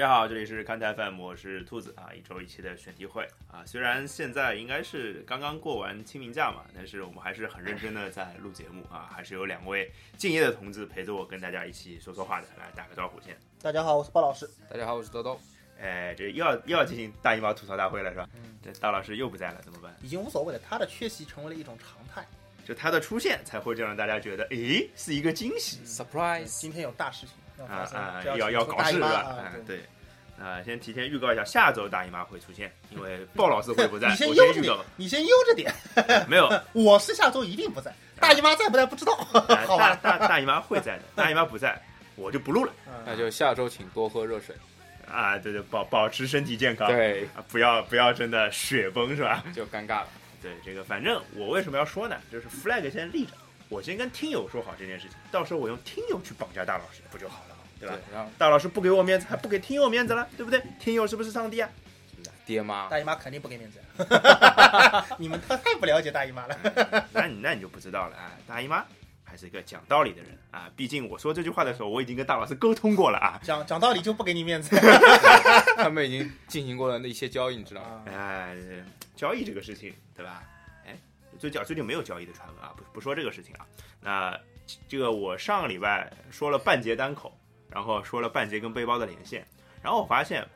大家好，这里是看台 FM，我是兔子啊，一周一期的选题会啊。虽然现在应该是刚刚过完清明假嘛，但是我们还是很认真的在录节目啊，还是有两位敬业的同志陪着我跟大家一起说说话的，来打个招呼先。大家好，我是鲍老师。大家好，我是豆豆。哎，这又要又要进行大姨妈吐槽大会了是吧？嗯，这大老师又不在了，怎么办？已经无所谓了，他的缺席成为了一种常态。就他的出现才会让大家觉得，诶，是一个惊喜。Surprise！今天有大事情要啊啊，要要搞事是吧？啊啊，对。对。啊，先提前预告一下，下周大姨妈会出现，因为鲍老师会不在，你先我悠着点先预告。，你先悠着点。没有，我是下周一定不在，大姨妈在不在不知道。哎好大吧，大大姨妈会在的，大姨妈不在，我就不录了那就下周请多喝热水。啊！对对，保保持身体健康，对，啊，不要不要真的雪崩是吧？就尴尬了。对，这个反正我为什么要说呢？就是 flag 先立着，我先跟听友说好这件事情，到时候我用听友去绑架大老师，不就好？对吧？然后大老师不给我面子，还不给听友面子了，对不对？听友是不是上帝啊？爹妈大姨妈肯定不给面子。你们太太不了解大姨妈了。那你那你就不知道了啊！大姨妈还是一个讲道理的人啊，毕竟我说这句话的时候，我已经跟大老师沟通过了啊。讲讲道理就不给你面子。他们已经进行过了一些交易，你知道吗？啊哎，交易这个事情，对吧？哎，最近最近没有交易的传闻啊，不不说这个事情啊。那这个我上个礼拜说了半截单口，然后说了半截跟背包的连线，然后我发现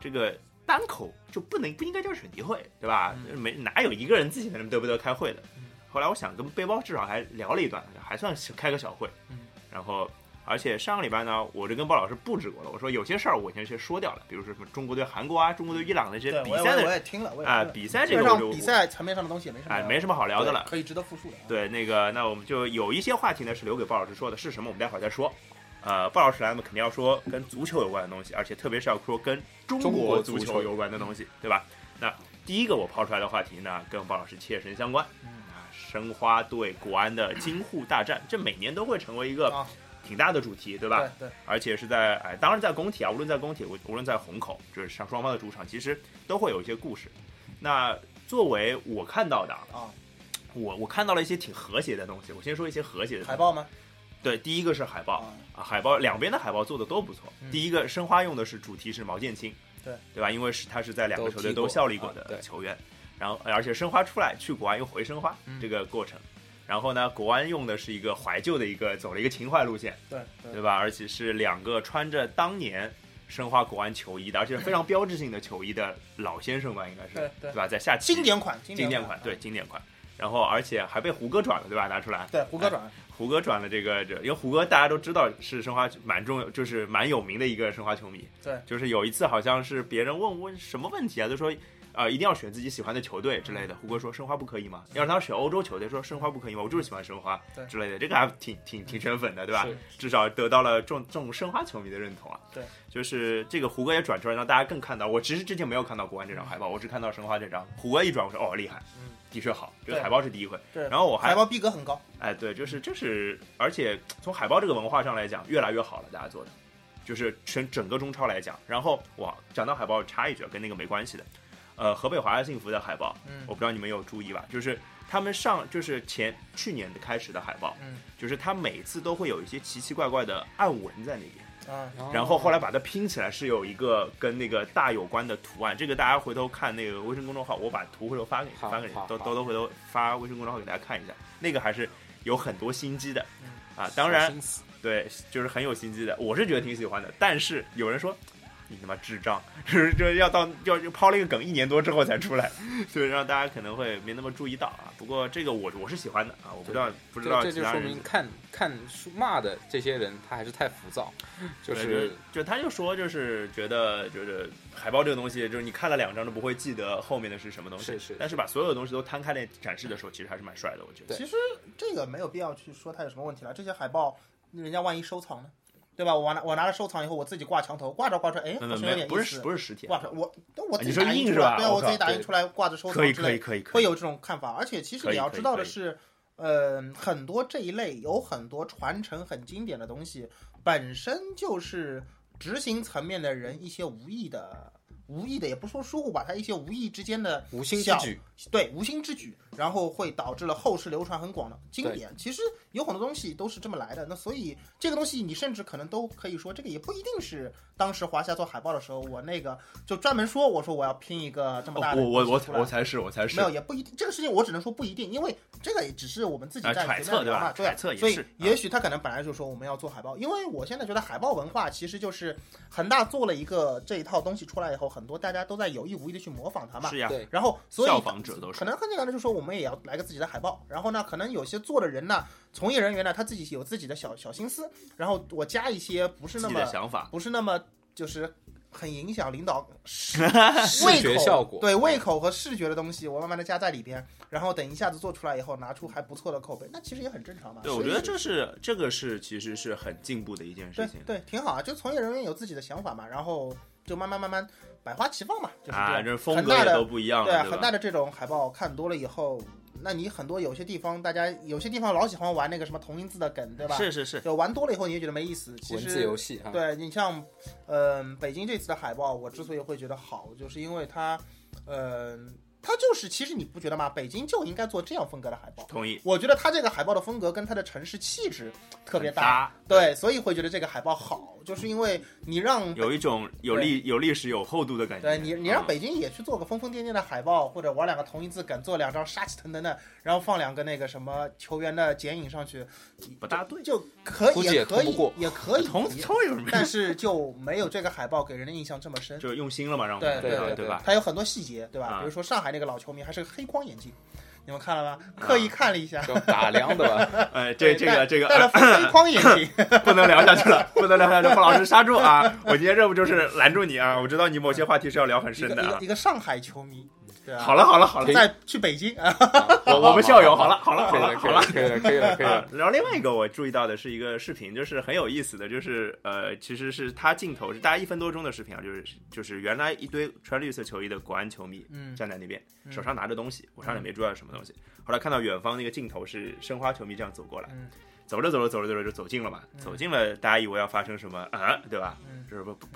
这个单口就不能不应该叫选题会，对吧？没哪有一个人自己在那嘚不嘚开会的。后来我想跟背包至少还聊了一段，还算是开个小会。嗯然后而且上个礼拜呢，我就跟鲍老师布置过了，我说有些事儿我先先说掉了，比如说什么中国对韩国啊、中国对伊朗那些比赛的也我也听了，我也啊、比赛这个我就比赛层面上的东西也没什么哎没什么好聊的了。可以值得复述的。对，那个那我们就有一些话题呢是留给鲍老师说的，是什么我们待会儿再说。呃，鲍老师来嘛肯定要说跟足球有关的东西，而且特别是要说跟中中国国足球有关的东西，对吧？那第一个我抛出来的话题呢，跟鲍老师切身相关。嗯啊，申花对国安的京沪大战，这每年都会成为一个啊，挺大的主题，对吧？对对，而且是在哎，当然在工体啊，无论在工体，无无论在虹口，就是上双方的主场，其实都会有一些故事。那作为我看到的啊，啊，我我看到了一些挺和谐的东西。我先说一些和谐的海报吗？对，第一个是海报啊，啊，海报两边的海报做的都不错。嗯第一个申花用的是主题是毛剑卿，对对吧？因为是他是在两个球队都效力过的球员，然后而且申花出来去国安又回申花嗯这个过程。然后呢，国安用的是一个怀旧的一个走了一个情怀路线，对对对吧？而且是两个穿着当年申花国安球衣的，而且非常标志性的球衣的老先生吧，应该是对对吧？在下棋经典款，经典典款，对经典款。然后而且还被胡歌转了，对吧？拿出来，对，胡歌转，胡歌转了这个，这因为胡歌大家都知道是申花蛮重，就是蛮有名的一个申花球迷。对，就是有一次好像是别人问问什么问题啊，就说呃一定要选自己喜欢的球队之类的。胡歌说申花不可以吗？要是他选欧洲球队，说申花不可以吗？我就是喜欢申花之类的，这个还挺挺挺圈粉的，对吧？至少得到了众众申花球迷的认同啊。对，就是这个胡歌也转出来，让大家更看到。我其实之前没有看到国安这张海报，我只看到申花这张。胡歌一转，我说哦厉害，嗯，的确好，这个海报是第一回。对，然后我还海报逼格很高，哎，对，就是这是，而且从海报这个文化上来讲，越来越好了，大家做的，就是全整个中超来讲。然后哇，讲到海报插一句，跟那个没关系的，呃，河北华夏幸福的海报，嗯我不知道你们有注意吧？就是他们上就是前去年的开始的海报，嗯就是他每次都会有一些奇奇怪怪的暗纹在那边。啊，然后后来把它拼起来是有一个跟那个大有关的图案，这个大家回头看那个微信公众号，我把图回头发给你，发给你，都都都回头发微信公众号给大家看一下，那个还是有很多心机的嗯，啊，当然对，就是很有心机的，我是觉得挺喜欢的，但是有人说。你他妈智障，就是这要到要抛了一个梗，一年多之后才出来，所 以让大家可能会没那么注意到啊。不过这个我我是喜欢的啊，我不知道不知道这这就说明看看书骂的这些人，他还是太浮躁，就是就他就说就是觉得就是海报这个东西，就是你看了两张都不会记得后面的是什么东西，是是但是把所有的东西都摊开来展示的时候，其实还是蛮帅的，我觉得。其实这个没有必要去说它有什么问题了。这些海报，人家万一收藏呢，对吧？我拿我拿了收藏以后，我自己挂墙头，挂着挂着，哎，好像有点意思不是。不是实体，挂着我，我自己打印出来对啊，我自己打印出来挂着收藏可以之类可以可以，会有这种看法。而且其实你要知道的是，呃，很多这一类有很多传承很经典的东西，本身就是执行层面的人一些无意的无意的，也不说疏忽吧，他一些无意之间的无心之小举，对无心之举，然后会导致了后世流传很广的经典。其实有很多东西都是这么来的，那所以这个东西你甚至可能都可以说，这个也不一定是当时华夏做海报的时候，我那个就专门说我说我要拼一个这么大的哦我我我我才是我才是。没有，也不一定。这个事情我只能说不一定，因为这个也只是我们自己啊在揣测对吧？对所以揣测也是啊。也许他可能本来就说我们要做海报，因为我现在觉得海报文化其实就是恒大做了一个这一套东西出来以后，很多大家都在有意无意的去模仿它嘛。是呀，对然后，所以效仿者都是可能很简单的就说我们也要来个自己的海报，然后呢，可能有些做的人呢，从业人员呢，他自己有自己的小小心思，然后我加一些不是那么想法，不是那么就是很影响领导视觉效果，对胃口和视觉的东西，我慢慢的加在里边，然后等一下子做出来以后，拿出还不错的口碑，那其实也很正常嘛。对，我觉得这是这个是其实是很进步的一件事情。对对挺好啊，就从业人员有自己的想法嘛，然后就慢慢慢慢百花齐放嘛，就是这啊，这风格也恒大的都不一样了，对啊，对吧恒大？的这种海报看多了以后，那你很多有些地方大家有些地方老喜欢玩那个什么同音字的梗，对吧？是是是，就玩多了以后你也觉得没意思。其文字实游戏哈，对你像，嗯、北京这次的海报，我之所以会觉得好，就是因为它，嗯、它就是其实你不觉得吗？北京就应该做这样风格的海报。同意，我觉得它这个海报的风格跟它的城市气质特别搭，搭，对，所以会觉得这个海报好，就是因为你让有一种有历有历史有厚度的感觉。对你，你让啊北京也去做个疯疯癫癫的海报，或者玩两个同音字梗，做两张杀气腾腾的，然后放两个那个什么球员的剪影上去，不大对，就可以可以也可以同同有什么？但是就没有这个海报给人的印象这么深。就是用心了嘛，让我们对对对对吧？它有很多细节，对吧？啊比如说上海那个老球迷还是个黑框眼镜，你们看了吗？刻意看了一下，叫打量的吧？哎，这这个这个戴了黑框眼镜，不能聊下去了，不能聊下去，傅老师刹住啊！我今天任务就是拦住你啊！我知道你某些话题是要聊很一个一深的一。个上海球迷，好了好了好了，再去北京。啊，我我们校友好了好了可好了好了。可以了，可以了，可以了，啊，然后另外一个我注意到的是一个视频，就是很有意思的，就是呃，其实是他镜头是大概一分多钟的视频啊，就是就是原来一堆穿绿色球衣的国安球迷嗯。站在那边，嗯。手上拿着东西，我上面没注意到什么东西。后来看到远方那个镜头是申花球迷这样走过来，嗯。走着走着走着走着就走近了嘛，嗯。走近了，大家以为要发生什么啊，对吧？嗯。这是不不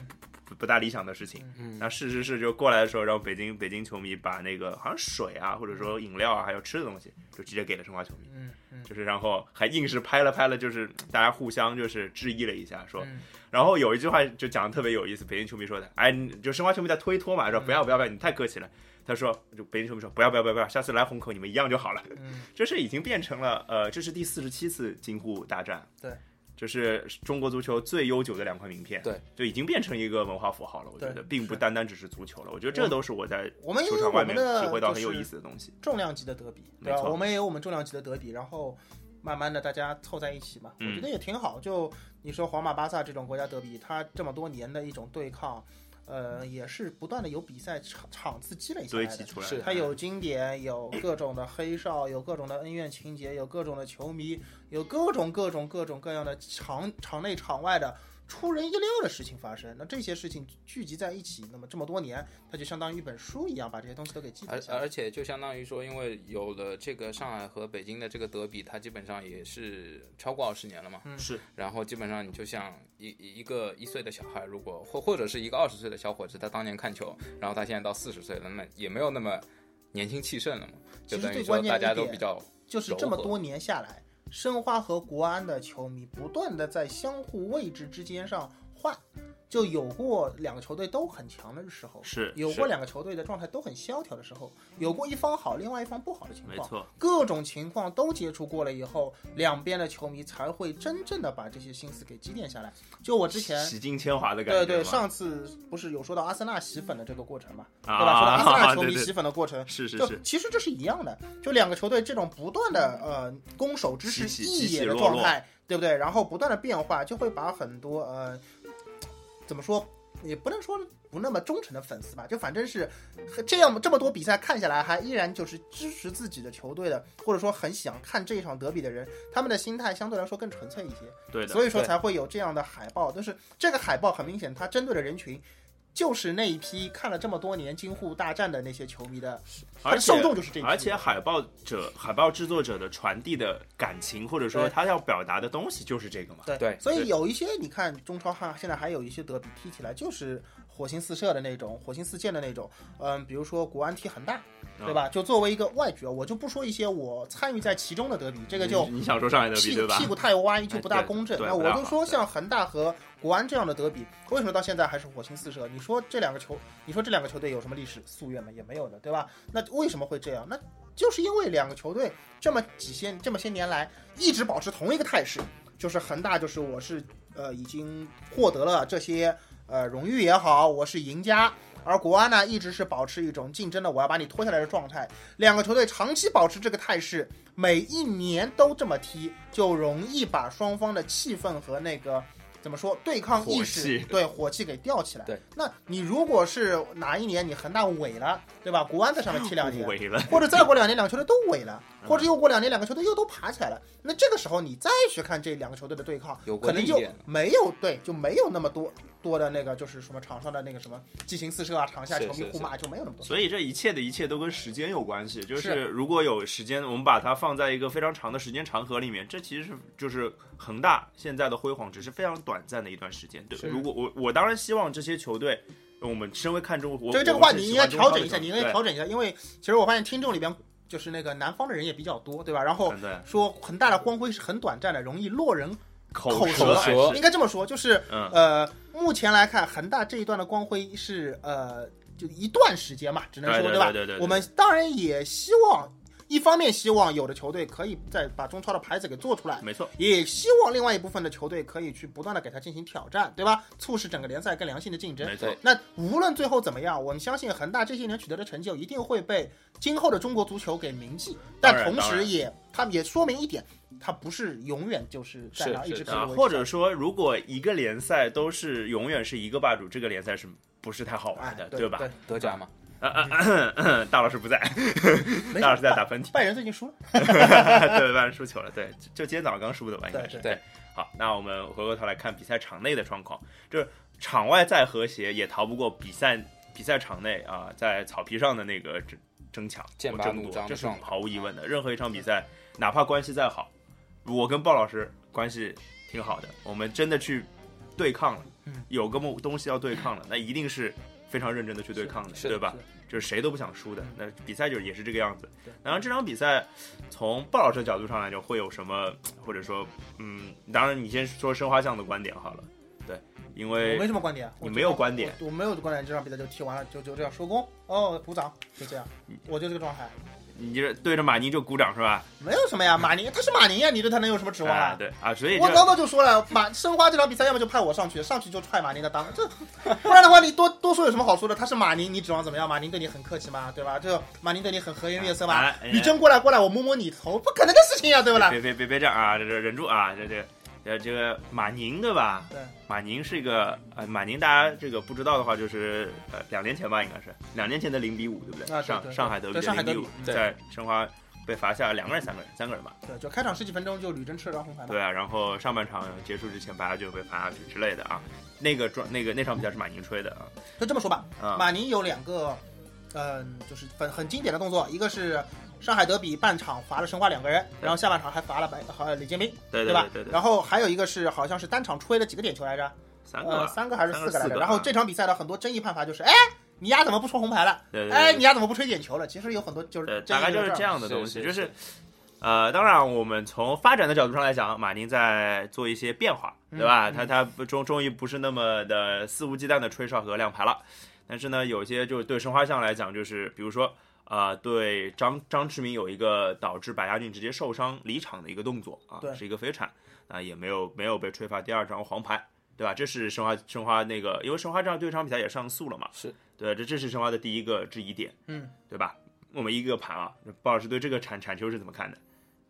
不不不大理想的事情。嗯，那事实是，就过来的时候，让北京北京球迷把那个好像水啊，或者说饮料啊，还有吃的东西，就直接给了申花球迷。嗯嗯就是然后还硬是拍了拍了，就是大家互相就是质疑了一下，说，嗯然后有一句话就讲的特别有意思，北京球迷说的，哎，你就申花球迷在推脱嘛，说不要不要不要，你太客气了。他说，就北京球迷说不要不要不要不要，下次来虹口你们一样就好了。嗯这是已经变成了呃，这是第四十七次京沪大战，对，这是中国足球最悠久的两块名片，对，就已经变成一个文化符号了。我觉得并不单单只是足球了，我觉得这都是我在我们球场外面体会到很有意思的东西。重量级的德比，对吧？没错我们也有我们重量级的德比，然后慢慢的大家凑在一起嘛，嗯我觉得也挺好。就你说皇马、巴萨这种国家德比，它这么多年的一种对抗，呃，也是不断的有比赛场场次积累下来的。堆积出来的，是它有经典，有各种的黑哨，有各种的恩怨情节，有各种的球迷，有各种各种各种各样的场场内场外的出人意料的事情发生。那这些事情聚集在一起，那么这么多年，它就相当于一本书一样，把这些东西都给记而载下来。而且就相当于说，因为有了这个上海和北京的这个德比，它基本上也是超过二十年了嘛。嗯是然后基本上你就像一一个一岁的小孩，如果或或者是一个二十岁的小伙子，他当年看球，然后他现在到四十岁了，那也没有那么年轻气盛了嘛。就其实等于最关键说大家都比较就是这么多年下来，申花和国安的球迷不断的在相互位置之间上换，就有过两个球队都很强的时候，是是有过两个球队的状态都很萧条的时候，有过一方好，另外一方不好的情况，没错，各种情况都接触过了以后，两边的球迷才会真正的把这些心思给积淀下来。就我之前。洗尽铅华的感觉。对对，上次不是有说到阿森纳洗粉的这个过程嘛，啊对吧？说到 阿森纳球迷洗粉的过程，是是就是其实这是一样的，就两个球队这种不断的呃攻守之势异野的状态，对不对？然后不断的变化，就会把很多呃怎么说，也不能说不那么忠诚的粉丝吧，就反正是这样这么多比赛看下来，还依然就是支持自己的球队的，或者说很想看这一场德比的人，他们的心态相对来说更纯粹一些。对的，所以说才会有这样的海报。就是这个海报很明显，它针对的人群就是那一批看了这么多年京沪大战的那些球迷的，他而的受众就是这一批。而且海报者、海报制作者的传递的感情，或者说他要表达的东西就是这个嘛。对对对所以有一些你看中超哈，现在还有一些德比踢起来就是火星四射的那种，火星四溅的那种。嗯，比如说国安踢恒大，对吧？就作为一个外局，我就不说一些我参与在其中的德比，这个就你你想说上海德比屁对吧屁？股太歪就不大公正。对那我就说像恒大和国安这样的德比，为什么到现在还是火星四射？你说这两个球，你说这两个球队有什么历史夙愿吗？也没有的，对吧？那为什么会这样？那就是因为两个球队这么几些这么些年来一直保持同一个态势，就是恒大就是我是呃已经获得了这些呃荣誉也好，我是赢家。而国安呢，一直是保持一种竞争的我要把你拖下来的状态。两个球队长期保持这个态势，每一年都这么踢，就容易把双方的气氛和那个怎么说对抗意火识气，对火气给吊起来。对，那你如果是哪一年你恒大萎了，对吧？国安在上面踢两年，萎了，或者再过两年两个球队都萎了，嗯或者又过两年两个球队又都爬起来了，那这个时候你再去看这两个球队的对抗，有可能就没有对，就没有那么多多的那个就是什么场上的那个什么激情四射啊，场下球迷互骂就没有那么多。所以这一切的一切都跟时间有关系。就是是如果有时间，我们把它放在一个非常长的时间长河里面，这其实是就是恒大现在的辉煌，只是非常短暂的一段时间。对，如果我我当然希望这些球队，我们身为看中国这个这个话你应该调整一下，你应该调整一下，因为其实我发现听众里边就是那个南方的人也比较多，对吧？然后说恒大的光辉是很短暂的，容易落人口舌应该这么说，就是嗯呃，目前来看，恒大这一段的光辉是呃，就一段时间嘛，只能说吧？对吧对对对我们当然也希望，一方面希望有的球队可以再把中超的牌子给做出来，没错，也希望另外一部分的球队可以去不断的给他进行挑战，对吧？促使整个联赛更良性的竞争。没错，那无论最后怎么样，我们相信恒大这些年取得的成就一定会被今后的中国足球给铭记。但同时也，他们也说明一点，他不是永远就是在那一直可以维持或者说，如果一个联赛都是永远是一个霸主，这个联赛是不是太好玩的，，哎对吧？对，德甲嘛，啊啊啊大老师不在，没大老师在打喷嚏，拜仁最近输了，对，拜仁输球了，对，就就今天早上刚输的吧，应该是。对好，那我们回过头来看比赛场内的状况，就是场外再和谐，也逃不过比赛比赛场内啊，在草皮上的那个争争抢、剑拔弩争夺，这是毫无疑问的。任何一场比赛，哪怕关系再好，我跟鲍老师关系挺好的，我们真的去对抗了，嗯有个东西要对抗了，那一定是非常认真的去对抗的，是对吧？就是谁都不想输的嗯。那比赛就是也是这个样子对。然后这场比赛，从鲍老师的角度上来讲，会有什么，或者说，嗯，当然你先说申花酱的观点好了。对，因为我没什么观点，你没有观点我，我没有观点，这场比赛就踢完了，就就这样收工，哦，鼓掌，就这样，我就这个状态，你这对着马宁就鼓掌是吧？没有什么呀，马宁他是马宁呀，你对他能有什么指望啊，啊？对啊，所以我这刚刚就说了，马申花这场比赛要么就派我上去，上去就踹马宁的裆，这 不然的话你多多说有什么好说的？他是马宁，你指望怎么样？马宁对你很客气吗？对吧？这马宁对你很和颜悦色吗？哎哎吕征过来过来，我摸摸你头，不可能的事情呀，对不啦？别别别别这样啊！这这忍住啊！这这呃这个马宁对吧？对，马宁是一个呃马宁，大家这个不知道的话，就是呃两年前吧，应该是两年前的零比五，对不对？上啊对对上海德比零比五，在申花被罚下两个人、三个人、三个人吧。对，就开场十几分钟就吕征吃了张红牌嘛。对啊，然后上半场结束之前，白就被罚下去之类的啊。那个转那个那场比赛是马宁吹的啊就这么说吧，啊马宁有两个，嗯，就是很很经典的动作，一个是上海德比半场罚了申花两个人，然后下半场还罚了白好李建斌，对对吧？对对，然后还有一个是好像是单场吹了几个点球来着，呃，三个吧，三个还是四个来着？然后这场比赛的很多争议判罚就是，哎，你丫怎么不抽红牌了？对对哎，对你丫怎么不吹点球了？其实有很多就是大概就是这。样的东西，是就是是。呃，当然，我们从发展的角度上来讲，马宁在做一些变化，对吧？嗯他他不终终于不是那么的肆无忌惮的吹哨和亮牌了。但是呢，有些就是对申花巷来讲，就是比如说，呃，对张张志明有一个导致白亚俊直接受伤离场的一个动作啊对，是一个飞铲啊，也没有没有被吹罚第二张黄牌，对吧？这是申花申花那个，因为申花这样对这场比赛也上诉了嘛，是对，这这是申花的第一个质疑点，嗯，对吧？我们一个个盘啊，鲍老师对这个铲铲球是怎么看的？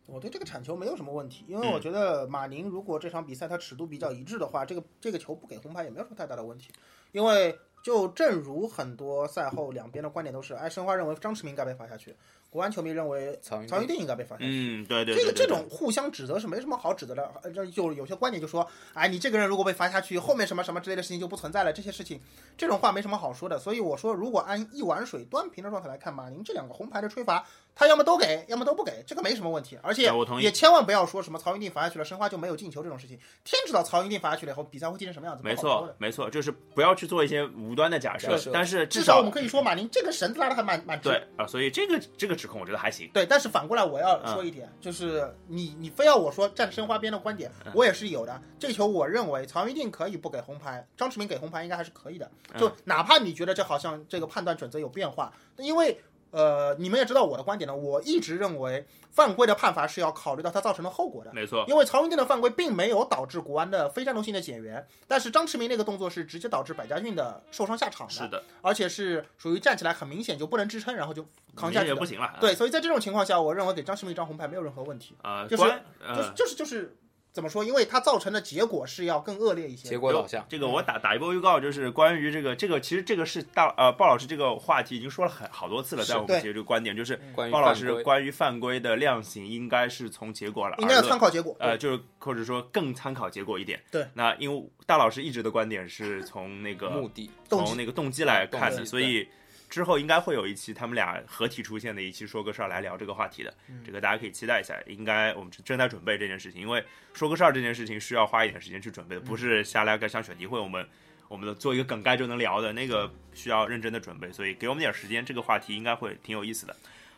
我对这个铲球没有什么问题，因为嗯我觉得马宁如果这场比赛他尺度比较一致的话，这个这个球不给红牌也没有什么太大的问题。因为就正如很多赛后两边的观点都是，哎，申花认为张驰明该被罚下去，国安球迷认为曹云曹云定应该被罚下去。嗯，对对，这个对对这种互相指责是没什么好指责的，呃这就有些观点就说，哎，你这个人如果被罚下去，后面什么什么之类的事情就不存在了，这些事情，这种话没什么好说的。所以我说，如果按一碗水端平的状态来看，马宁这两个红牌的吹罚，他要么都给，要么都不给，这个没什么问题。而且也千万不要说什么曹云定罚下去了，申花就没有进球这种事情。天知道曹云定罚下去了以后，比赛会踢成什么样子，没。错没错，就是不要去做一些无端的假设但是至至少少我们可以说，马宁这个绳子拉的还蛮蛮直。对啊，所以这个这个指控我觉得还行。对，但是反过来我要嗯说一点，就是你你非要我说站申花边的观点，嗯我也是有的。这球我认为曹云定可以不给红牌，张驰明给红牌应该还是可以的。嗯就哪怕你觉得这好像这个判断准则有变化，因为呃你们也知道我的观点呢，我一直认为犯规的判罚是要考虑到它造成的后果的。没错，因为曹云定的犯规并没有导致国安的非战斗性的减员，但是张驰明那个动作是直接导致百家俊的受伤下场的，是的，而且是属于站起来很明显就不能支撑，然后就扛下去也不。行了。对，所以在这种情况下，我认为给张驰明一张红牌没有任何问题，啊，就是关就是呃就是就是怎么说？因为它造成的结果是要更恶劣一些结。果导向。这个我打打一波预告，就是关于这个这个，其实这个是大呃鲍老师这个话题已经说了很好多次了，是在我们对节这个观点，就是鲍老师关于犯规的量刑应该是从结果了，应该要参考结果。呃，就是或者说更参考结果一点。对，那因为大老师一直的观点是从那个目的从那个动机来看的，所以之后应该会有一期他们俩合体出现的一期说个事儿来聊这个话题的，嗯这个大家可以期待一下。应该我们正在准备这件事情，因为说个事儿这件事情需要花一点时间去准备的，不是瞎来个像选题会我们。我们的做一个梗概就能聊的那个需要认真的准备，所以给我们点时间，这个话题应该会挺有意思的。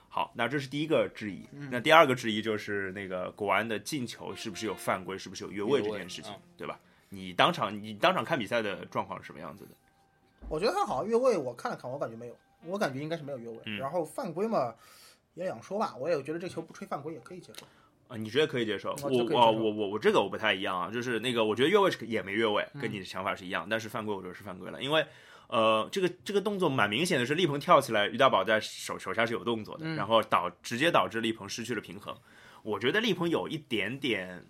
好，那这是第一个质疑。嗯那第二个质疑就是那个国安的进球是不是有犯规，是不是有越位这件事情嗯，对吧？你当场你当场看比赛的状况是什么样子的？我觉得还好，越位我看了看，我感觉没有，我感觉应该是没有越位。嗯然后犯规嘛，也两说吧，我也觉得这球不吹犯规也可以接受。啊，你觉得可以接受？我我我我这个我不太一样啊，就是那个我觉得越位是也没越位，嗯跟你的想法是一样，但是犯规我觉得是犯规了，因为呃这个这个动作蛮明显的是力鹏跳起来，于大宝在手手下是有动作的，嗯然后导直接导致力鹏失去了平衡。我觉得力鹏有一点点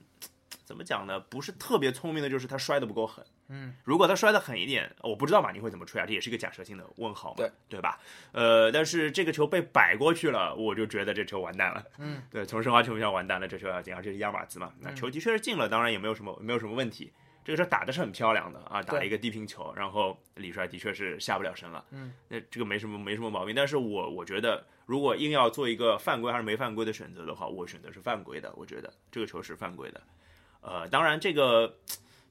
怎么讲呢？不是特别聪明的，就是他摔的不够狠。嗯，如果他摔得狠一点，我不知道马宁会怎么吹啊，这也是一个假设性的问号嘛，对对吧？呃，但是这个球被摆过去了，我就觉得这球完蛋了。嗯，对，从申花球迷上完蛋了，这球要进，而且是亚马兹嘛，那球的确是进了，当然也没有什么没有什么问题。这个球打的是很漂亮的啊，打了一个低平球，然后李帅的确是下不了身了，嗯，那这个没什么没什么毛病。但是我我觉得，如果硬要做一个犯规还是没犯规的选择的话，我选择是犯规的，我觉得这个球是犯规的。呃，当然这个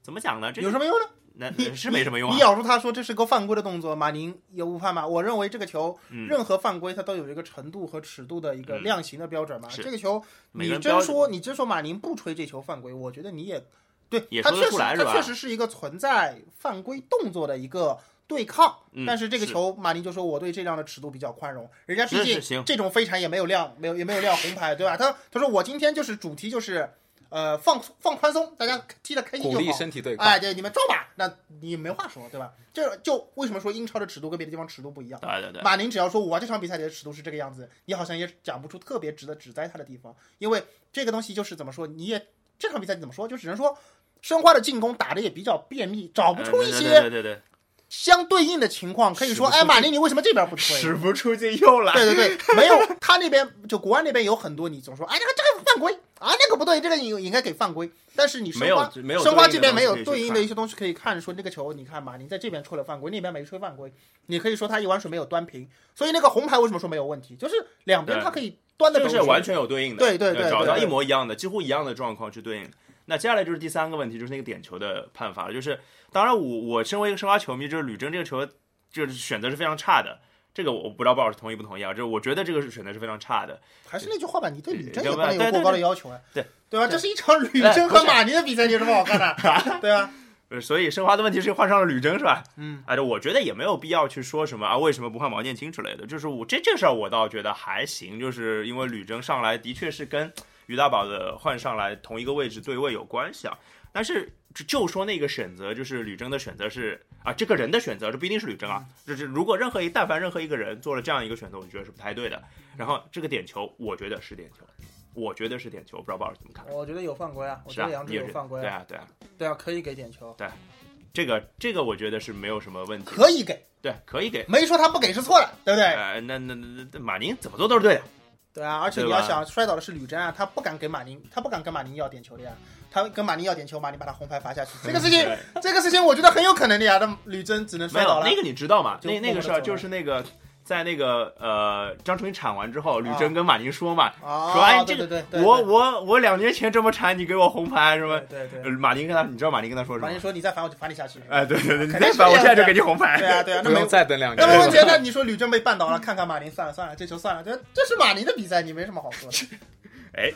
怎么讲呢？这个有什么用呢？那你是没什么用啊你。咬住他说这是个犯规的动作，马宁有误判吗？我认为这个球，嗯任何犯规它都有一个程度和尺度的一个嗯量刑的标准嘛。是这个球，你真说你真说马宁不吹这球犯规，我觉得你也对，也说得他确实出来是吧他确实是一个存在犯规动作的一个对抗。嗯但是这个是球，马宁就说我对这样的尺度比较宽容，人家毕竟这种飞铲也没有亮，没有也没有亮红牌，对吧？他他说我今天就是主题就是。呃，放放宽松，大家踢得开心鼓励就好。身体对抗。哎，对，你们撞吧，那你没话说，对吧？这就为什么说英超的尺度跟别的地方尺度不一样？对对对，马宁只要说我这场比赛里的尺度是这个样子，你好像也讲不出特别值得指摘他的地方，因为这个东西就是怎么说，你也这场比赛你怎么说，就只能说申花的进攻打的也比较便秘，找不出一呃对些对对对相对应的情况，可以说，哎，马宁你为什么这边不对，吹？使不出劲又来。对对对，没有他那边就国安那边有很多，你总说哎这个这个犯规啊，那个不对，这个应应该给犯规。但是你申花申花这边没有对应的一些东西可以看，说那个球你看马宁在这边吹了犯规，那边没吹犯规，你可以说他一碗水没有端平。所以那个红牌为什么说没有问题？就是两边对他可以端的这个是完全有对应的，对对对找到一模一样的，几乎一样的状况去对应。那接下来就是第三个问题，就是那个点球的判罚了。就是当然我我身为一个申花球迷，就是吕征这个球就是选择是非常差的。这个我不知道鲍老师同意不同意啊？就是我觉得这个是选择是非常差的。还是那句话吧，你对吕征对也不能有对对过高的要求啊，对对吧？对这是一场吕征和马宁的比赛，有什么好看的？对吧？呃，所以申花的问题是换上了吕征是吧？嗯，哎，我觉得也没有必要去说什么啊，为什么不换毛剑卿之类的。就是我这这事儿我倒觉得还行，就是因为吕征上来的确是跟于大宝的换上来同一个位置对位有关系啊。但是就就说那个选择，就是吕征的选择是啊，这个人的选择，这不一定是吕征啊。就是如果任何一但凡任何一个人做了这样一个选择，我觉得是不太对的。然后这个点球，我觉得是点球，我觉得是点球，我不知道鲍老师怎么看。我觉得有犯规啊，我觉得杨有犯规对啊，对啊。对啊，可以给点球。对这个这个我觉得是没有什么问题，可以给，对，可以给。没说他不给是错的，对不对？呃，那那那那马宁怎么做都是对的。对啊，而且你要想摔倒的是吕征啊，他不敢给马宁，他不敢跟马宁要点球的呀。他跟马宁要点球，马宁把他红牌罚下去，这个事情，这个事情我觉得很有可能的呀。那吕征只能摔倒了。有那个你知道吗？就那那个事儿就是那个在那个呃张成宇铲完之后，吕啊征跟马宁说嘛，啊，说哎对这个对对对，我对我我两年前这么铲，你给我红牌是吧？对对马宁跟他，你知道马宁跟他说什么？马宁说你再罚我就罚你下去。哎，对对对，你肯定再反我现在就给你红牌。对啊对啊，那没再等两那年。那问题，那你说吕征被绊倒了，看看马宁，算了算了，这球算了，这这是马宁的比赛，你没什么好说的。哎，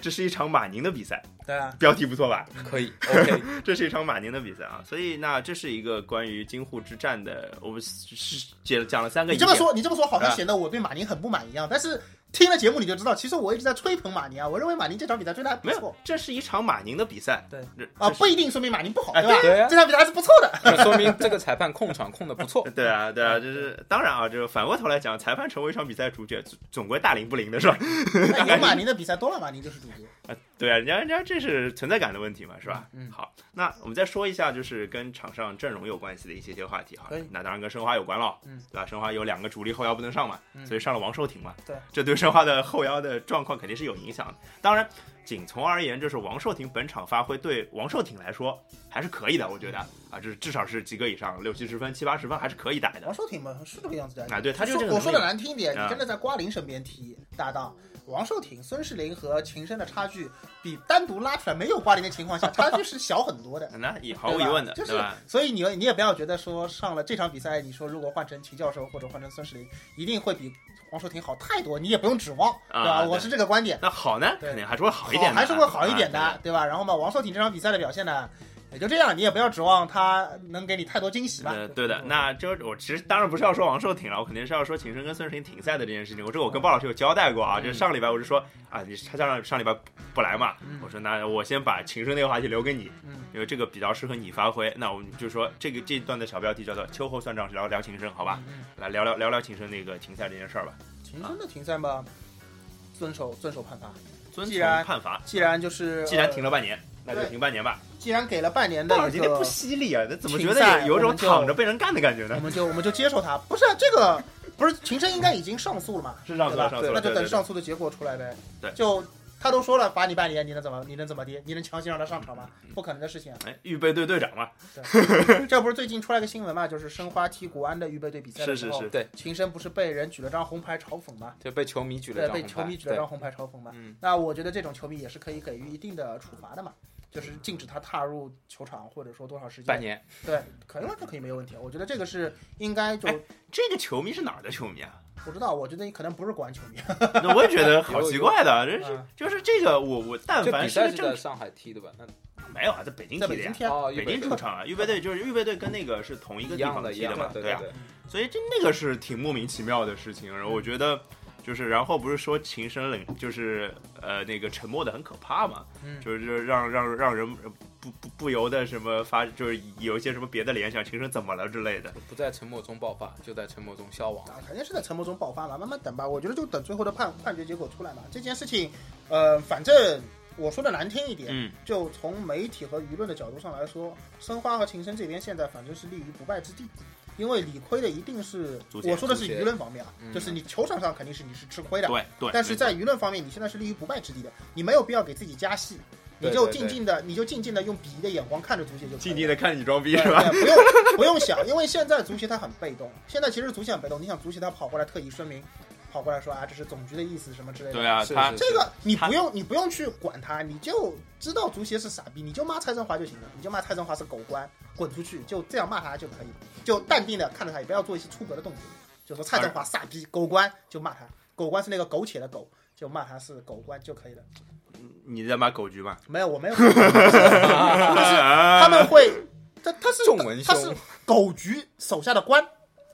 这是一场马宁的比赛，对啊，标题不错吧？可以，OK，这是一场马宁的比赛啊，所以那这是一个关于京沪之战的，我们是是讲讲了三个。你这么说，你这么说好像啊显得我对马宁很不满一样，但是听了节目你就知道，其实我一直在吹捧马宁啊，我认为马宁这场比赛吹的还不没有错，这是一场马宁的比赛。对啊，不一定说明马宁不好，哎对吧？对啊这场比赛还是不错的。那说明这个裁判控场控的不错。对啊，对啊，就是当然啊，就是反过头来讲，裁判成为一场比赛主角，总总归大灵不灵的是吧？那有马宁的比赛多了，马宁就是主角。啊，对啊，人家人家这是存在感的问题嘛，是吧？嗯好，那我们再说一下，就是跟场上阵容有关系的一些些话题哈。那当然跟申花有关了，嗯，对吧？申花有两个主力后腰不能上嘛，嗯所以上了王寿廷嘛，对，这对申花的后腰的状况肯定是有影响的。当然，仅从而言，就是王寿廷本场发挥对王寿廷来说还是可以的，我觉得啊，就是至少是及格以上，六七十分、七八十分还是可以打的王。寿廷嘛是这个样子的啊对他就这个我说的难听一点，啊你真的在瓜林身边踢搭档。王寿廷、孙世林和秦升的差距，比单独拉出来没有瓜林的情况下，差距是小很多的。那也毫无疑问的，就是对吧？，所以你你也不要觉得说上了这场比赛，你说如果换成秦教授或者换成孙世林，一定会比王寿廷好太多，你也不用指望，啊对吧？对我是这个观点，那好呢，对肯定还是会好一点的，还是会好一点的，啊对吧？然后嘛，王寿廷这场比赛的表现呢，也就这样，你也不要指望他能给你太多惊喜吧。呃，对的，那就我其实当然不是要说王寿挺了，我肯定是要说秦升跟孙世林停赛的这件事情。我这我跟鲍老师有交代过啊，嗯就是上个礼拜我就说啊，你他上上礼拜不来嘛，嗯我说那我先把秦升那个话题留给你，嗯因为这个比较适合你发挥。那我们就说这个这一段的小标题叫做“秋后算账”，聊聊秦升，好吧？嗯来聊聊聊聊秦升那个停赛这件事儿吧。秦升的停赛嘛，遵守遵守判罚。既然判罚，既然就是既然呃停了半年，那就停半年吧。既然给了半年的一鲍老师今天不，犀利啊，那怎么觉得有有一种躺着被人干的感觉呢我？们就我们就接受他。不是啊这个，不是秦升应该已经上诉了嘛？是上诉对吧了上诉了那就等上诉的结果出来呗。对就他都说了罚你半年，你能怎么你能怎么的？你能强行让他上场吗？不可能的事情啊！哎，预备队队长嘛，这不是最近出来个新闻嘛？就是申花踢国安的预备队比赛的时候，是是是，对，秦升不是被人举了张红牌嘲讽嘛？就被球迷举了对，张红牌，被球迷举了张红牌嘲讽嘛。嗯，那我觉得这种球迷也是可以给予一定的处罚的嘛，就是禁止他踏入球场，或者说多少时间。半年，对，可以完全可以没有问题。我觉得这个是应该就哎这个球迷是哪儿的球迷啊？不知道，我觉得你可能不是国安球迷。那我也觉得好奇怪的，真是嗯就是这个我我但凡是在上海踢的吧？那没有啊，在北京踢的呀，在北京踢啊，哦，北京主场啊，预备队就是预备队跟那个是同一个地方踢的，嘛，啊，对对，所以这那个是挺莫名其妙的事情，然后我觉得。就是，然后不是说情深冷，就是呃那个沉默的很可怕嘛，嗯就是就是让让让人不不不由得什么发，就是有一些什么别的联想，情深怎么了之类的。不在沉默中爆发，就在沉默中消亡。啊，肯定是在沉默中爆发了，慢慢等吧。我觉得就等最后的判判决结果出来嘛。这件事情，呃，反正我说的难听一点，嗯，就从媒体和舆论的角度上来说，申花和秦升这边现在反正是立于不败之地。因为理亏的一定是我说的是舆论方面啊，嗯就是你球场上肯定是你是吃亏的，对对。但是在舆论方面，你现在是立于不败之地的，你没有必要给自己加戏，你就静静的，你就静静的用鄙夷的眼光看着足协就可以了静静的看你装逼是吧？对不用不用想，因为现在足协他很被动，现在其实足协很被动。你想足协他跑过来特意声明，跑过来说啊，这是总局的意思什么之类的。对啊，他这个你不用你不用去管他，你就知道足协是傻逼，你就骂蔡振华就行了，你就骂蔡振华是狗官，滚出去，就这样骂他就可以，就淡定的看着他，也不要做一些出格的动作，就说蔡振华傻逼狗官就骂他，狗官是那个苟且的狗，就骂他是狗官就可以了。你在骂狗局吗？没有，我没有，但是他们会，他他是他是狗局手下的官，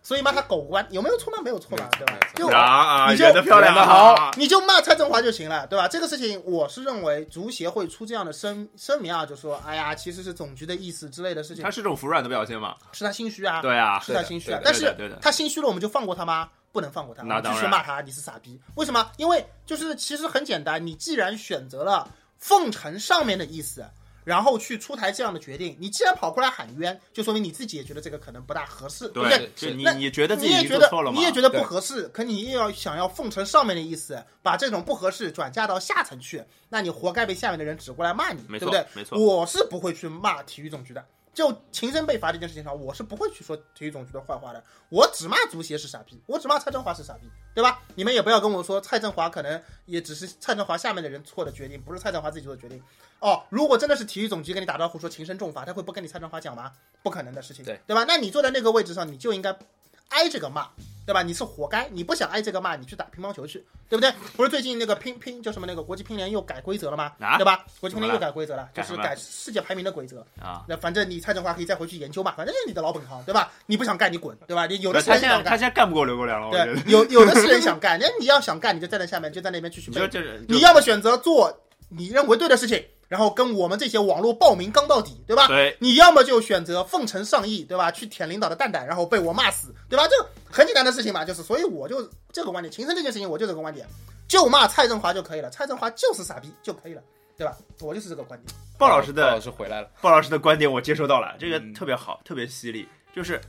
所以骂他狗官有没有错吗？没有错吧，对吧？就啊啊，你就漂亮的好，你就骂蔡振华就行了，对吧？这个事情我是认为足协会出这样的声声明啊，就说哎呀，其实是总局的意思之类的事情他，是这种服软的表现嘛？是他心虚啊，对啊，是他心虚啊但是对的他心虚了，我们就放过他吗？不能放过他，我们那继续骂他，你是傻逼。为什么？因为就是其实很简单，你既然选择了奉承上面的意思，然后去出台这样的决定。你既然跑过来喊冤，就说明你自己也觉得这个可能不大合适，对不对？对，就你觉得你也觉得做错了吗？你也觉得不合适，可你又要想要奉承上面的意思，把这种不合适转嫁到下层去，那你活该被下面的人指过来骂你，对不对？没错我是不会去骂体育总局的。就秦升被罚这件事情上，我是不会去说体育总局的坏话的，我只骂足协是傻逼，我只骂蔡振华是傻逼，对吧？你们也不要跟我说蔡振华可能也只是蔡振华下面的人错的决定，不是蔡振华自己做的决定。哦，如果真的是体育总局跟你打招呼说情深重罚，他会不跟你蔡振华讲吗？不可能的事情，对对吧？那你坐在那个位置上，你就应该挨这个骂，对吧？你是活该，你不想挨这个骂，你去打乒乓球去，对不对？不是最近那个乒乒叫什么那个国际乒联又改规则了吗？啊对吧？国际乒联又改规则了，就是改世界排名的规则。啊，那反正你蔡振华可以再回去研究嘛，反正是你的老本行，对吧？你不想干你滚，对吧？你有的是人想干，他现在干不过刘国梁了，对得，。有有的是人 想干，那你要想干，你就站在下面，就在那边继续背。你说这你要么选择做你认为对的事情，然后跟我们这些网络暴民刚到底，对吧？对你要么就选择奉承上意，对吧？去舔领导的蛋蛋，然后被我骂死，对吧？这很简单的事情嘛，就是，所以我就这个观点，秦升这件事情我就这个观点，就骂蔡振华就可以了，蔡振华就是傻逼就可以了，对吧？我就是这个观点。鲍老师的鲍老的师回来了，鲍老师的观点我接收到了，这个嗯特别好，特别犀利，就是。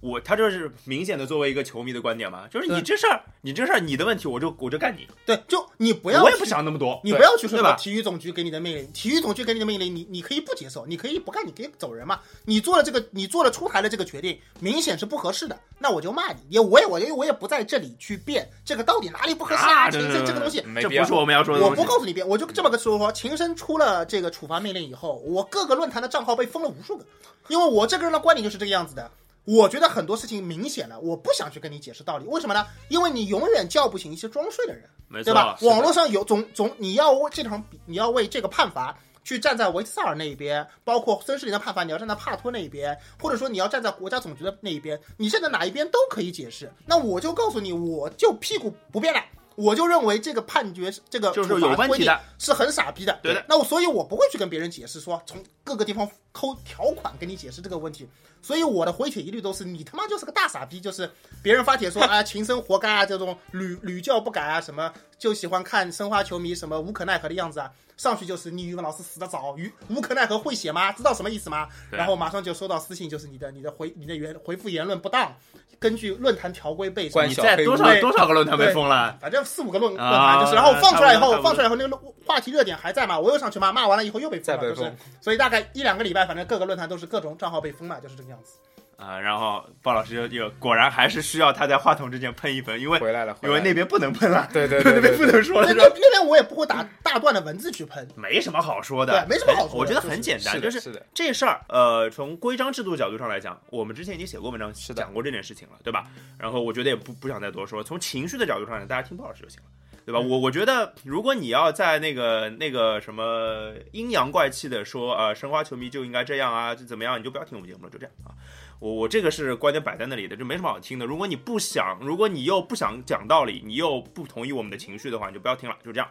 我他这是明显的作为一个球迷的观点嘛，就是你这事儿，你这事儿你的问题，我就我就干你，对，就你不要我也不想那么多，你不要去说对吧体育总局给你的命令，体育总局给你的命令，你你可以不接受，你可以不干，你可以走人嘛。你做了这个，你做了出台了这个决定，明显是不合适的，那我就骂你，也我也我也我也不在这里去辩这个到底哪里不合适啊？秦啊对对对升这个东西，这不是。我们要说的我。不告诉你辩，我就这么个说说，秦深出了这个处罚命令以后，我各个论坛的账号被封了无数个，因为我这个人的观点就是这个样子的。我觉得很多事情明显了，我不想去跟你解释道理，为什么呢？因为你永远叫不醒一些装睡的人。没错，对吧？网络上有总总你要为这场，你要为这个判罚去站在维特萨尔那一边，包括孙世林的判罚，你要站在帕托那一边，或者说你要站在国家总局的那一边，你站在哪一边都可以解释。那我就告诉你，我就屁股不变了。我就认为这个判决，这个就是有问题的是很傻逼的。对的那我所以，我不会去跟别人解释说从各个地方抠条款跟你解释这个问题。所以我的回帖一律都是你他妈就是个大傻逼，就是别人发帖说 啊秦升活该啊这种屡屡教不改啊什么，就喜欢看申花球迷什么无可奈何的样子啊，上去就是你语文老师死得早，语无可奈何会写吗？知道什么意思吗？然后马上就收到私信，就是你的你的回你的原回复言论不当，根据论坛条规被关你在多少多少个论坛被封了？反正四五个论论啊坛就是，然后放出来以后，放出来以后那个话题热点还在嘛，我又上去骂，骂完了以后又被封了，就是所以大概一两个礼拜，反正各个论坛都是各种账号被封嘛，就是这个样子。啊，然后鲍老师就就果然还是需要他在话筒之前喷一喷，因为回来了，回因为那边不能喷了，对对对那边不，能说了，那那是吧？那边我也不会打大段的文字去喷，没什么好说的，对没什么好说的我觉得很简单，就是这事儿，呃，从规章制度角度上来讲，我们之前已经写过文章是的讲过这件事情了，对吧？然后我觉得也不不想再多说。从情绪的角度上大家听鲍老师就行了，对吧？我我觉得，如果你要在那个那个什么阴阳怪气的说，呃，申花球迷就应该这样啊，就怎么样，你就不要听我们节目了，就这样啊。我我这个是观点摆在那里的，就没什么好听的。如果你不想，如果你又不想讲道理，你又不同意我们的情绪的话，你就不要听了，就这样。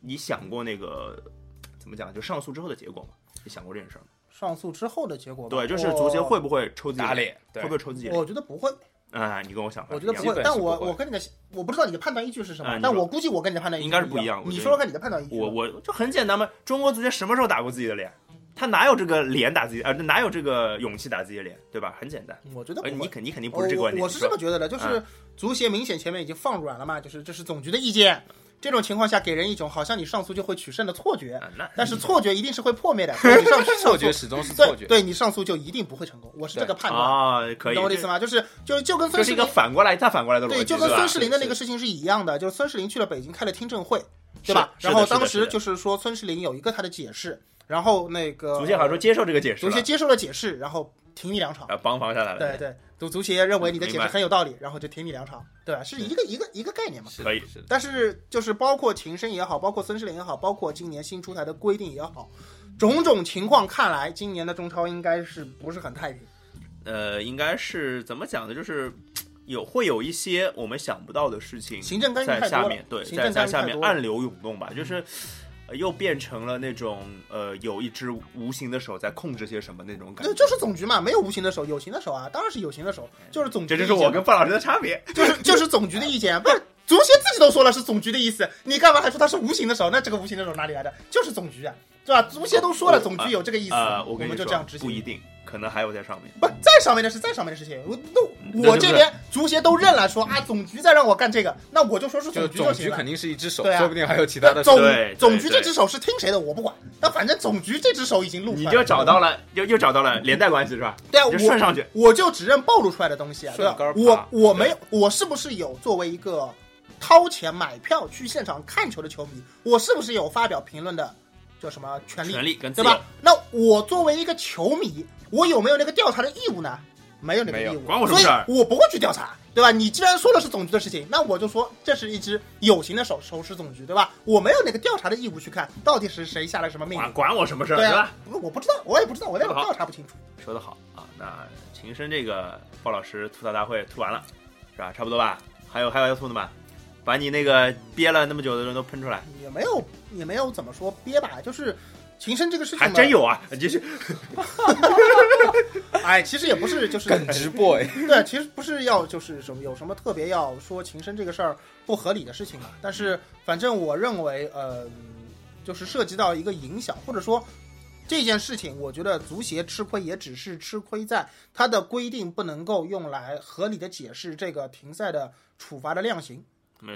你想过那个怎么讲，就上诉之后的结果吗？你想过这件事儿吗？上诉之后的结果吧，对，就是足协会不会抽自己打脸，会不会抽自己脸？我觉得不会，啊，你跟我想法一样我觉得不会但我我跟你的我不知道你的判断依据是什么但我估计我跟你的判断应该是不一样你说说看你的判断依据。我我就很简单嘛，中国足协什么时候打过自己的脸？他哪有这个脸打自己，啊，哪有这个勇气打自己的脸，对吧？很简单。呃，我觉得不会你肯你肯定不是这个观点。我我是这么觉得的，就是足协明显前面已经放软了嘛，就是这是总局的意见。这种情况下，给人一种好像你上诉就会取胜的错觉，啊，但是错觉一定是会破灭的。你上错觉始终是对错觉，对你上诉就一定不会成功，我是这个判断。啊，可以，懂我的意思吗？就是就就跟这是一个孙世林反过来再反过来的逻辑，对，就跟孙世林的那个事情是一样的，就是孙世林去了北京开了听证会，对吧？然后当时就是说孙世林有一个他的解释，然后那个足协好像说接受这个解释了，足协接受了解释，然后停你两场。啊帮防下来了，对对，足足协认为你的解释很有道理，然后就停你两场，对吧？是一个一个一个概念嘛。可以是，但是就是包括秦升也好，包括孙世林也好，包括今年新出台的规定也好，种种情况看来，今年的中超应该是不是很太平？呃，应该是怎么讲呢？就是有会有一些我们想不到的事情行政干预在下面，对，在在下面暗流涌动吧，就是。呃又变成了那种呃，有一只无形的手在控制些什么那种感觉。就就是总局嘛，没有无形的手，有形的手啊，当然是有形的手，就是总局。这就是我跟范老师的差别。就是就是总局的意见，不是足协自己都说了是总局的意思，你干嘛还说他是无形的手？那这个无形的手哪里来的？就是总局啊，对吧？足协都说了，总局有这个意思，呃，我我们跟你说就这样执行。不一定，可能还有在上面。不在上面的是在上面的事情，我那我这边足协都认了，说啊总局在让我干这个，那我就说是就总局就行了总局肯。定是一只手，啊说不定还有其他的总总局这只手是听谁的我不管，但反正总局这只手已经露出来了，你就找到了，又又找到了连带关系是吧？对啊，我就顺上去。我就只认暴露出来的东西啊，我我没有，我是不是有作为一个掏钱买票去现场看球的球迷，我是不是有发表评论的叫什么权利？权利跟对吧？那我作为一个球迷，我有没有那个调查的义务呢？没有那个义务，所以关我什么事儿我不会去调查，对吧？你既然说了是总局的事情，那我就说这是一只有形的手，手持总局，对吧？我没有那个调查的义务去看到底是谁下了什么命管令，管我什么事儿，对吧？，我我不知道，我也不知道，我也说得好调查不清楚。说得好啊，那秦升这个鲍老师吐槽大会吐完了，是吧？差不多吧？还有还有要吐的吗？把你那个憋了那么久的人都喷出来，也没有也没有怎么说憋吧，就是秦升这个事情还真，有啊！就是 哎，其实也不是就是耿直 boy，对，其实不是要就是什么有什么特别要说情深这个事儿不合理的事情嘛，但是反正我认为，呃，就是涉及到一个影响，或者说这件事情，我觉得足协吃亏也只是吃亏在它的规定不能够用来合理的解释这个停赛的处罚的量刑。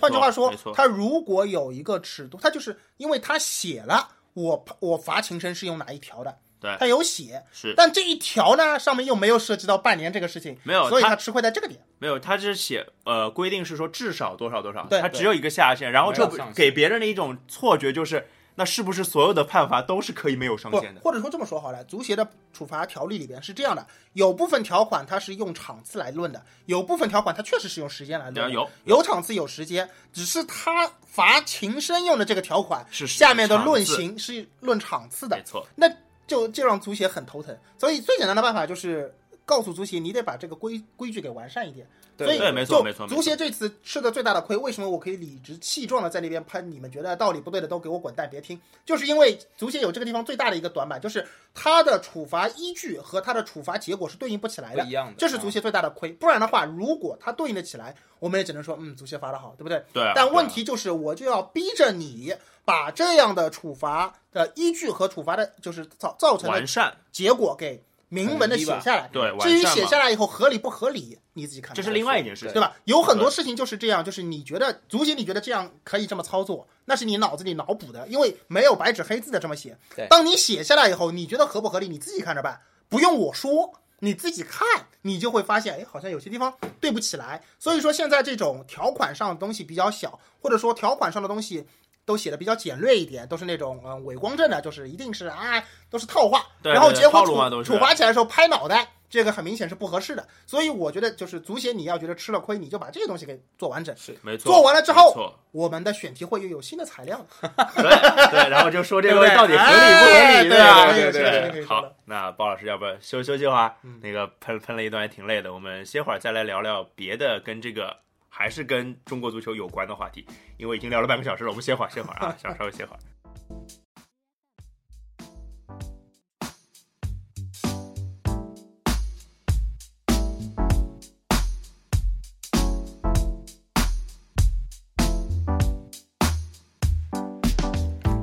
换句话说没错，他如果有一个尺度，他就是因为他写了我我罚情深是用哪一条的，对他有写，是但这一条呢上面又没有涉及到半年这个事情，没有所以他吃亏在这个点。没有，他是写呃规定是说至少多少多少，对他只有一个下限，然后这给别人的一种错觉就是，那是不是所有的判罚都是可以没有上限的？，或者说这么说好了，足协的处罚条例里边是这样的，有部分条款它是用场次来论的，有部分条款它确实是用时间来论有有场次有时间，只是他罚琴声用的这个条款是下面的论刑是论场次的没，错，那就就让足协很头疼。所以最简单的办法就是告诉足协，你得把这个规规矩给完善一点。对所以没错就没错足协这次吃的最大的亏，为什么我可以理直气壮的在那边喷？你们觉得道理不对的都给我滚蛋，别听。就是因为足协有这个地方最大的一个短板，就是它的处罚依据和它的处罚结果是对应不起来的一样的，这是足协最大的亏。不然的话，如果它对应的起来，我们也只能说，嗯，足协罚的好，对不对？对啊。但问题就是，我就要逼着你把这样的处罚的依据和处罚的，就是造造成的完善，结果给明文的写下来。对，至于写下来以后合理不合理，你自己看。这是另外一件事情。对吧？有很多事情就是这样，就是你觉得足协你觉得这样可以这么操作，那是你脑子里脑补的，因为没有白纸黑字的这么写对。当你写下来以后，你觉得合不合理，你自己看着办，不用我说，你自己看，你就会发现，哎，好像有些地方对不起来。所以说现在这种条款上的东西比较小，或者说条款上的东西。都写的比较简略一点，都是那种嗯伪光正的，就是一定是啊都是套话，对然后结果处处罚起来的时候拍脑袋，这个很明显是不合适的。所以我觉得就是足协你要觉得吃了亏，你就把这个东西给做完整。是没错。做完了之后错我们的选题会又有新的材料了，对对，然后就说这个到底合理不合理，哎对吧？对对对好，那包老师要不休休息会儿嗯？那个喷喷了一段也挺累的，我们歇会儿再来聊聊别的跟这个还是跟中国足球有关的话题，因为已经聊了半个小时了，我们歇会儿歇会儿啊，想稍微歇会儿。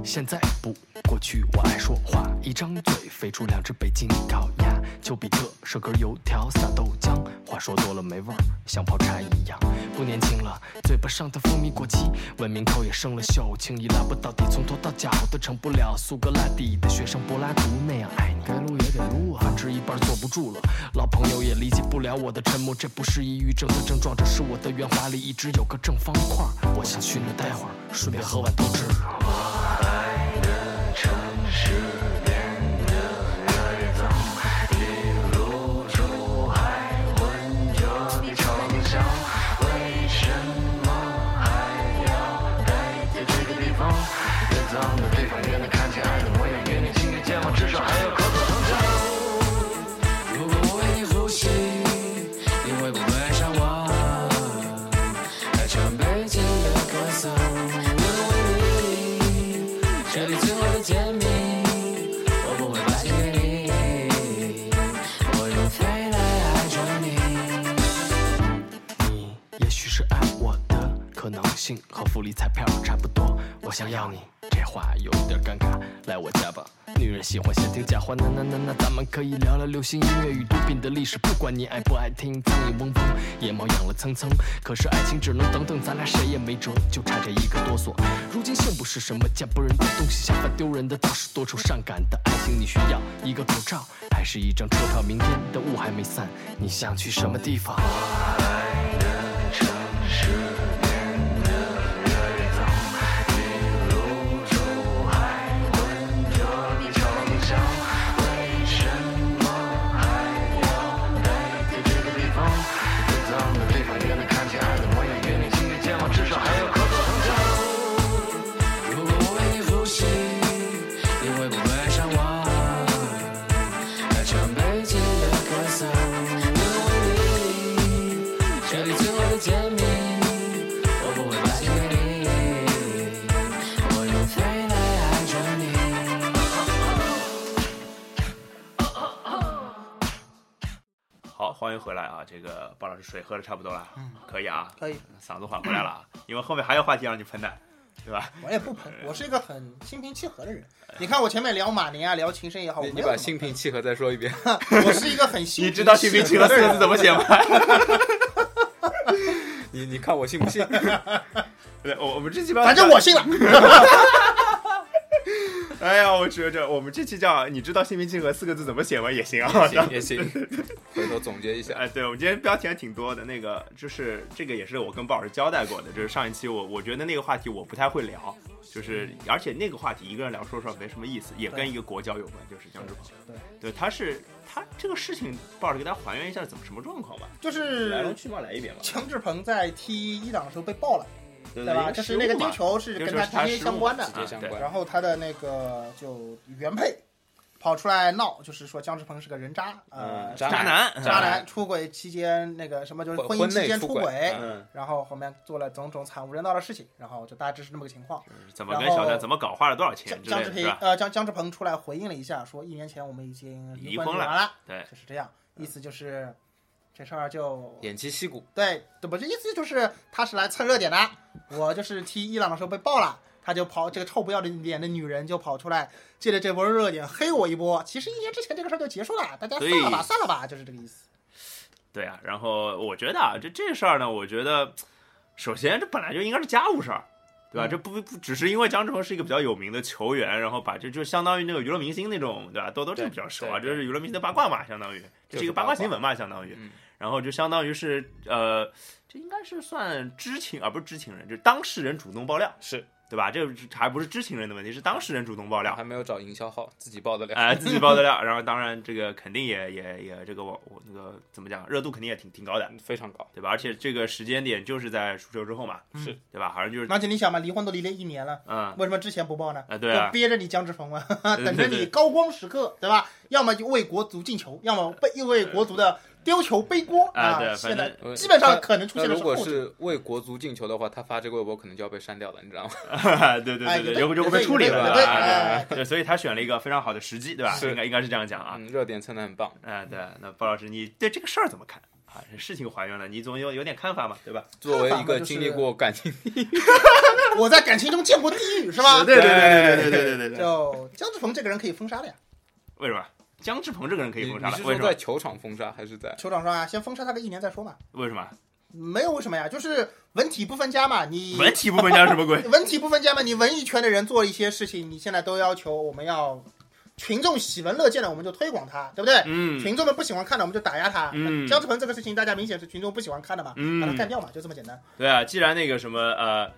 现在不，去我爱说话，一张嘴飞出两只北京烤鸭。丘比特射根油条撒豆浆，话说多了没味儿，像泡茶一样。不年轻了，嘴巴上的蜂蜜过期，文明口也生了锈，轻易拉不到底，从头到脚都成不了苏格拉底的学生柏拉图那样爱你。该撸也得撸啊，吃一半坐不住了，老朋友也理解不了我的沉默，这不是抑郁症的症状，这是我的圆滑里一直有个正方块。我想去那待会儿，顺便喝碗豆汁。是和福利彩票差不多。我想要你，这话有点尴尬，来我家吧。女人喜欢先听假话，那那那那，咱们可以聊聊流行音乐与毒品的历史，不管你爱不爱听。苍蝇嗡嗡，野猫养了蹭蹭，可是爱情只能等等，咱俩谁也没辙，就差这一个哆嗦。如今性不是什么见不人的东西，下凡丢人的倒是多愁善感的爱情。你需要一个口罩，还是一张车票？明天的雾还没散，你想去什么地方？欢迎回来啊！这个包老师水喝的差不多了，嗯可以啊，可以，嗓子缓回来了啊，因为后面还有话题让你喷的，对吧？我也不喷，我是一个很心平气和的人。你看我前面聊马宁啊，聊情深也好，我你你把没有什么心平气和再说一遍。我是一个很心 你知道“心平气和”四个字怎么写吗？你你看我信不信？对，我我们这期吧，反正我信了。哎呀，我觉着我们这期叫“你知道‘心平气和’四个字怎么写吗？”也行啊，行也行，回头总结一下。哎，对，我们今天标题还挺多的。那个就是这个也是我跟鲍老师交代过的，就是上一期我我觉得那个话题我不太会聊，就是而且那个话题一个人聊说实话没什么意思，也跟一个国交有关，就是江志鹏。对，对，他是他这个事情，鲍老师给大家还原一下怎么什么状况吧，就是来龙去脉来一遍吧。姜志鹏在踢一档的时候被爆了，对对吧？就是那个丢球是跟他直接相关的然后他的那个就原配跑出来闹，就是说姜志鹏是个人渣，呃，嗯渣渣男，渣男出轨期间那个什么就是婚婚姻期间出轨然后后面做了种种惨无人道的事情，然后就大致是这么个情况。怎么跟小三怎么搞，花了多少钱姜姜志之类的，呃姜姜志鹏出来回应了一下，说一年前我们已经离婚了，对，就是这样，意思就是这事儿就偃旗息鼓，对，对不？这意思就是他是来蹭热点的。我就是踢伊朗的时候被爆了，他就跑这个臭不要脸的女人就跑出来，借着这波热点黑我一波。其实一年之前这个事儿就结束了，大家算了吧，对算了吧，就是这个意思。对啊，然后我觉得啊，这这事儿呢，我觉得首先这本来就应该是家务事儿，对吧？嗯这不不只是因为姜志鹏是一个比较有名的球员，然后把这就相当于那个娱乐明星那种，对吧？豆豆这个比较熟啊，对这是娱乐明星的八卦嘛，相当于这是一个八卦新闻嘛，相当于，嗯然后就相当于是呃，这应该是算知情啊，不是知情人，就是当事人主动爆料，是对吧？这还不是知情人的问题，是当事人主动爆料。还没有找营销号，自己爆的料。哎、自己爆的料，然后当然这个肯定也也也这个我我那个怎么讲，热度肯定也挺挺高的，非常高，对吧？而且这个时间点就是在输球之后嘛，是对吧？好像就是而且你想嘛，离婚都离了一年了，嗯，为什么之前不报呢？啊对啊就憋着你姜志鹏嘛，对 等着你高光时刻，对吧？要么就为国足进球，要么被为国足的丢球背锅啊对现在呃基本上可能出那如果现的是为国足进球的话，他发这个微博可能就要被删掉了，你知道吗？对 对哎对对，有有就会被处理了，有对对对，所以他选了一个非常好的时机，对吧？应该应该是这样讲啊。嗯，热点蹭的很棒。哎，对，那包老师，你对这个事儿怎么看啊？这事情还原了，你总有有点看法嘛，对吧？作为一个经历过感情，我在感情中见过地狱，是吧？对对对对对对对对对。就姜志鹏这个人可以封杀的呀，为什么？姜志鹏这个人可以封杀了？为什么在？球场封杀还是在？球场上啊，先封杀他个一年再说嘛。为什么？没有为什么呀，就是文体不分家嘛。你文体不分家什么鬼？文体不分家嘛，你文艺圈的人做一些事情，你现在都要求我们要群众喜闻乐见的，我们就推广它，对不对？嗯群众们不喜欢看的，我们就打压他。嗯姜志鹏这个事情，大家明显是群众不喜欢看的嘛，嗯把他干掉嘛，就这么简单。对啊，既然那个什么呃，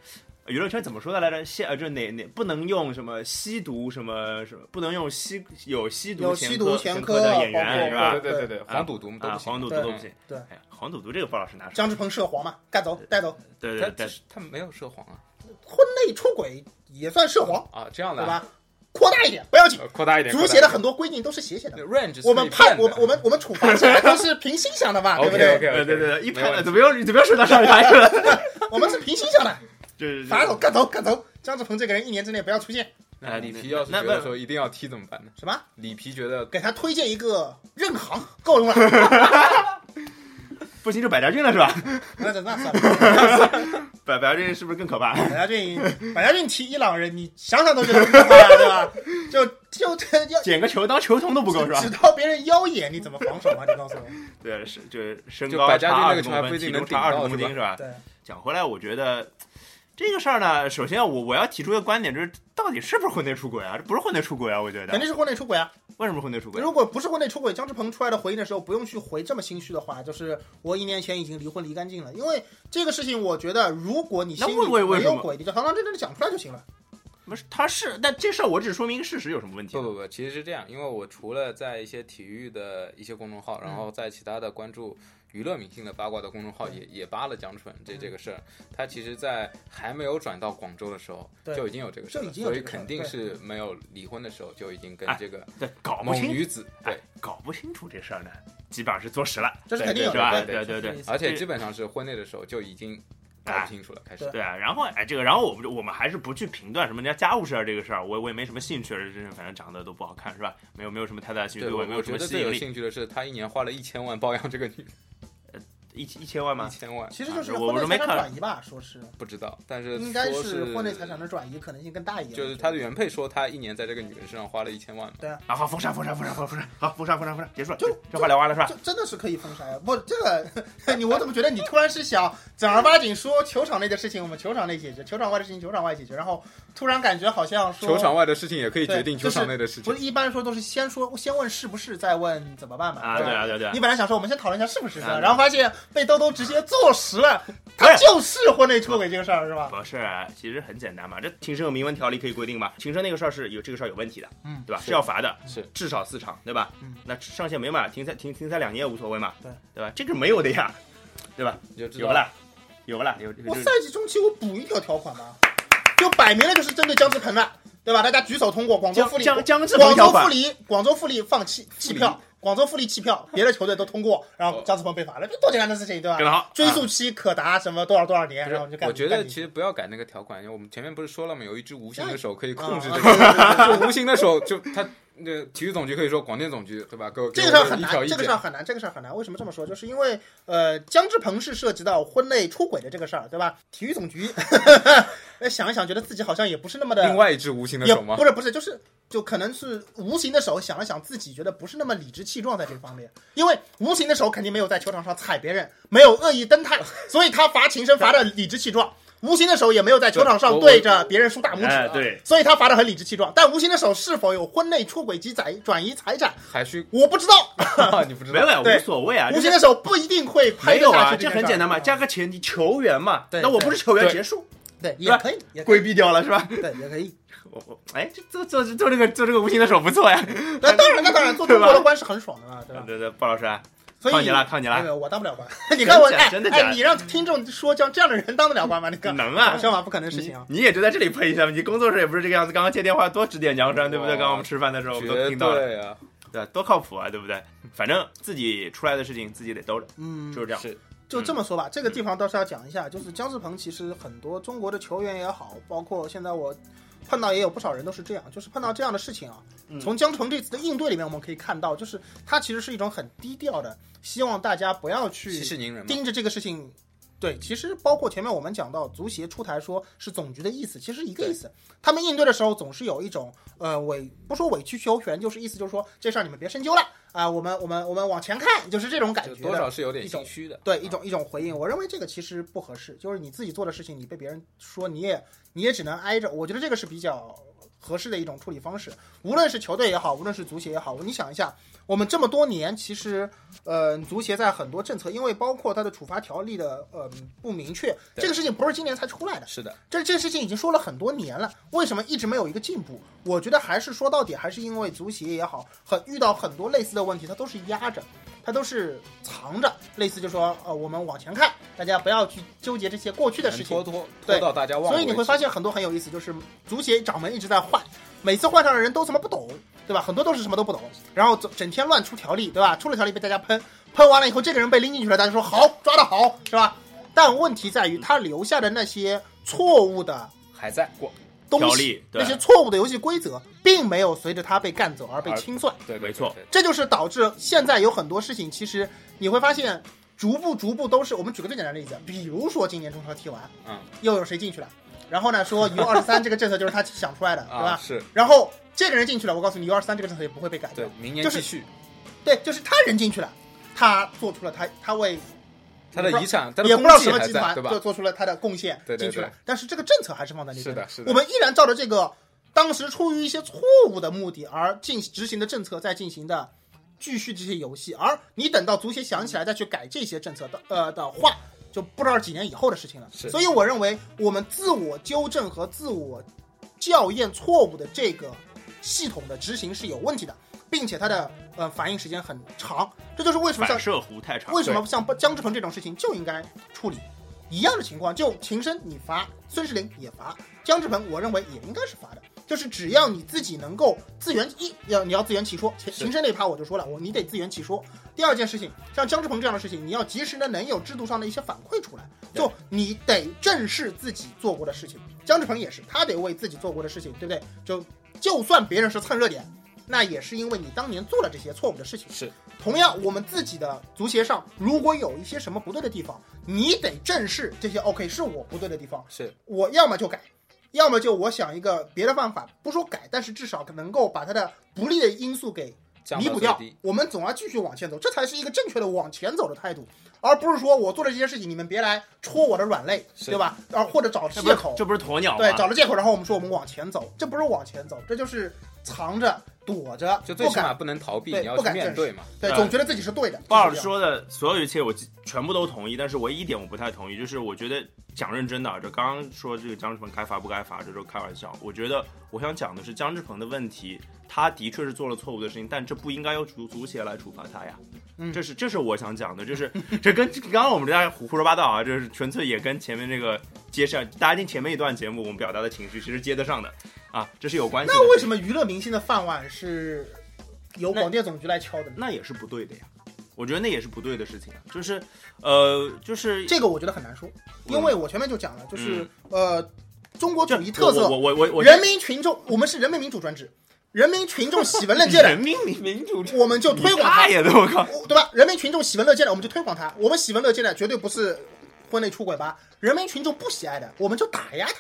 娱乐圈怎么说的来着？现呃，就是哪哪不能用什么吸毒什么什么，不能用吸有吸毒有吸毒前科前科的演员是吧？对对对黄赌毒都啊，不行。黄赌毒都不行。对，哎呀，黄赌毒这个包老师拿手。姜志鹏涉黄嘛，干走带走，他对对对，他没有涉黄啊婚内出轨也算涉黄，啊，这样的啊对吧？扩大一点不要紧呃，扩大一点，足协的很多规定都是斜写的。range，我们判我们我们我们处罚起来都是凭心想的嘛，对不对？对对对，一没问题拍怎么又怎么又说到上海去了？我们是凭心想的，就是罚走干走干走。张志鹏这个人一年之内不要出现，那里皮要是觉得说一定要踢怎么办呢？什么？里皮觉得给他推荐一个任航够用了。不行就百家俊了是吧？那那算了，百百家俊是不是更可怕？百家俊，百家俊踢伊朗人，你想想都觉得可怕呀，对吧？就就要捡个球当球童都不够是吧指？到别人腰眼，你怎么防守啊？你告诉我。对，是就是身高就百家差二十公分，体重差二十公斤是吧？对，讲回来，我觉得这个事儿呢，首先我我要提出一个观点，就是到底是不是婚内出轨啊？这不是婚内出轨啊，我觉得肯定是婚内出轨啊！为什么婚内出轨？如果不是婚内出轨，姜志鹏出来的回应的时候，不用去回这么心虚的话，就是我一年前已经离婚离干净了。因为这个事情，我觉得如果你心里没有鬼，你就堂堂正正的讲出来就行了。不是，他是，但这事儿我只是说明一个事实，有什么问题？不不不，其实是这样，因为我除了在一些体育的一些公众号，然后在其他的关注娱乐明星的八卦的公众号也也扒了蒋纯这这个事儿。他其实，在还没有转到广州的时候，就已经有这个事儿所以肯定是没有离婚的时候就已经跟哎这个对，搞不某清女子对哎，，搞不清楚这事儿呢，基本上是坐实了。这是肯定有是吧的，对对对而且基本上是婚内的时候就已经搞不清楚了，开始。对啊，然后哎，这个，然后我们就我们还是不去评断什么人家家务事儿这个事儿，我我也没什么兴趣，这反正长得都不好看是吧？没有没有什么太大的兴趣，对，我没有什觉得最有么吸引力。兴趣的是，他一年花了一千万包养这个女，一一千万吗一？千万其实就是婚内财产我没看转移吧，说是不知道，但是应该是婚内财产的转移可能性更大一点。就是他的原配说他一年在这个女人身上花了一千万嘛，啊，好，封杀封杀封杀封杀封杀，好，封杀封杀封杀，结束了，就这话聊完了是吧？这真的是可以封杀呀！不，这个 你我怎么觉得你突然是想正儿八经说球场内的事情，我们球场内解决，球场外的事情球场外解决，然后突然感觉好像说球场外的事情也可以决定球场内的事情不是。一般说都是先说先问是不是，再问怎么办嘛？啊，对对啊，对啊对啊你。本来想说我们先讨论一下是不是，然后发现被兜兜直接坐实了，他就是婚内出轨这个事儿，是吧？不是，其实很简单嘛，这庭审有明文条例可以规定嘛，庭审那个事儿是有这个事儿有问题的，嗯对吧？是是要罚的，是至少四场，对吧？嗯那上限没嘛，停赛停停赛两年也无所谓嘛，对对吧？这个没有的呀，对吧？有不啦？有不啦？有我赛季中期我补一条条款嘛，就摆明了就是针对姜志鹏的，对吧？大家举手通过广州富力，江江志鹏广州富，力，广州富力放弃弃票，广州富力弃票，别的球队都通过，然后张志鹏被罚了，这多简单的事情，对吧好，追诉期可达什么多少多少年，然后就干。我觉得其实不要改那个条款，因为我们前面不是说了吗？有一只无形的手可以控制啊这个，就无形的手，就他那体育总局可以说广电总局对吧？给我这个事儿很难，这个事儿。很难，这个事儿很难。为什么这么说？就是因为呃，姜志鹏是涉及到婚内出轨的这个事儿，对吧？体育总局呃 想一想，觉得自己好像也不是那么的另外一只无形的手吗不？是不是，就是就可能是无形的手想了想，自己觉得不是那么理直气壮在这方面，因为无形的手肯定没有在球场上踩别人，没有恶意蹬他，所以他罚情深罚的理直气壮。无形的手也没有在球场上对着别人竖大拇指，哎对，所以他罚的很理直气壮。但无形的手是否有婚内出轨及转转移财产，还需我不知道。你不知道没有道？无所谓啊，无这形的手不一定会拍没有啊，这很简单嘛，加个前提，球员嘛，对那我不是球员结束，对，也可以，也可以，规避掉了是吧？对，也可以。我我哎，这做做做这个做这个无形的手不错呀，那当然，那当然，做 中国的官是很爽的嘛，对吧？对对，鲍老师啊，所以靠你了靠你了没有，我当不了官。你看我，真的假的哎，你让听众说这样这样的人当得了官吗？你看能啊搞笑吗？不可能的事情啊！你也就在这里喷一下嘛，你工作室也不是这个样子，刚刚接电话多指点江山，对不对？刚刚我们吃饭的时候我们都听到了，对啊，对，多靠谱啊，对不对？反正自己出来的事情自己得兜着，嗯，就是这样。是就这么说吧，这个地方倒是要讲一下，就是姜志鹏其实很多中国的球员也好，包括现在我碰到也有不少人都是这样，就是碰到这样的事情啊，嗯从姜志鹏这次的应对里面我们可以看到，就是他其实是一种很低调的，希望大家不要去息事宁人。盯着这个事情。对，其实包括前面我们讲到足协出台说是总局的意思，其实一个意思。他们应对的时候总是有一种呃委不说委曲求全，就是意思就是说这事儿你们别深究了啊、我们我们我们往前看，就是这种感觉的。多少是有点心虚的。对一种一种回应，我认为这个其实不合适，就是你自己做的事情，你被别人说，你也你也只能挨着。我觉得这个是比较合适的一种处理方式。无论是球队也好，无论是足协也好，你想一下，我们这么多年，其实呃，足协在很多政策，因为包括它的处罚条例的呃不明确，这个事情不是今年才出来的，是的，这这事情已经说了很多年了，为什么一直没有一个进步？我觉得还是说到底，还是因为足协也好，很遇到很多类似的问题，它都是压着，它都是藏着，类似就说呃，我们往前看，大家不要去纠结这些过去的事情拖。拖拖到大家忘了。所以你会发现很多很有意思，就是足协掌门一直在换，每次换上的人都怎么不懂，对吧？很多都是什么都不懂，然后整整天乱出条例，对吧？出了条例被大家喷，喷完了以后，这个人被拎进去了，大家说好抓的好，是吧？但问题在于他留下的那些错误的还在过，东西条例，对那些错误的游戏规则，并没有随着他被干走而被清算。对，没错，这就是导致现在有很多事情，其实你会发现，逐步逐步都是我们举个最简单的例子，比如说今年中超踢完，嗯，又有谁进去了？然后呢，说 U 二十三这个政策就是他想出来的，对 啊，吧？是然后这个人进去了，我告诉你，U 二十三这个政策也不会被改掉。对。，明年就是对，就是他人进去了，他做出了他他为他的遗产，也不知道什么集团对吧？就？做出了他的贡献进去了。对，但是这个政策还是放在那边是的是的。我们依然照着这个当时出于一些错误的目的而进执行的政策在进行的继续这些游戏，而你等到足协想起来再去改这些政策的呃的话，就不知道几年以后的事情了。是。所以我认为我们自我纠正和自我校验错误的这个系统的执行是有问题的，并且它的呃反应时间很长，这就是为什么像射弧太长。为什么像姜志鹏这种事情就应该处理？一样的情况，就秦升你罚，孙世林也罚，姜志鹏我认为也应该是罚的。就是只要你自己能够自圆一要你要自圆其说，秦是秦升那一趴我就说了，我你得自圆其说。第二件事情，像姜志鹏这样的事情，你要及时的能有制度上的一些反馈出来，就你得正视自己做过的事情。姜志鹏也是，他得为自己做过的事情，对不对？就就算别人是蹭热点，那也是因为你当年做了这些错误的事情。是同样，我们自己的足协上如果有一些什么不对的地方，你得正视这些。OK，是我不对的地方，是我要么就改，要么就我想一个别的办法，不说改，但是至少能够把它的不利的因素给弥补掉。我们总要继续往前走，这才是一个正确的往前走的态度，而不是说我做了这些事情，你们别来戳我的软肋，对吧？啊或者找借口，这不是鸵鸟？对，找了借口，然后我们说我们往前走，这不是往前走，这就是藏着躲着，就最起码不能逃避，你要去不敢面对嘛。对，总觉得自己是对的。鲍老师说的所有一切，我全部都同意，但是唯一一点我不太同意，就是我觉得讲认真的啊，就刚刚说这个姜志鹏该罚不该罚，这都开玩笑。我觉得我想讲的是姜志鹏的问题，他的确是做了错误的事情，但这不应该由足足协来处罚他呀。嗯这是这是我想讲的，就是这跟刚刚我们大家胡胡说八道啊，就是纯粹也跟前面这个接上，大家听前面一段节目我们表达的情绪其实接得上的啊，这是有关系的。那为什么娱乐明星的饭碗是由广电总局来敲的呢？那也是不对的呀？我觉得那也是不对的事情啊，就是，呃，就是这个我觉得很难说，因为我前面就讲了，就是嗯呃，中国这主义特色我，我我我人民群众，我们是人民民主专制，人民群众喜闻乐见的，人民民民主我们就推广它大，爷的，我靠！对吧？人民群众喜闻乐见的，我们就推广它。我们喜闻乐见的绝对不是婚内出轨吧？人民群众不喜爱的，我们就打压它。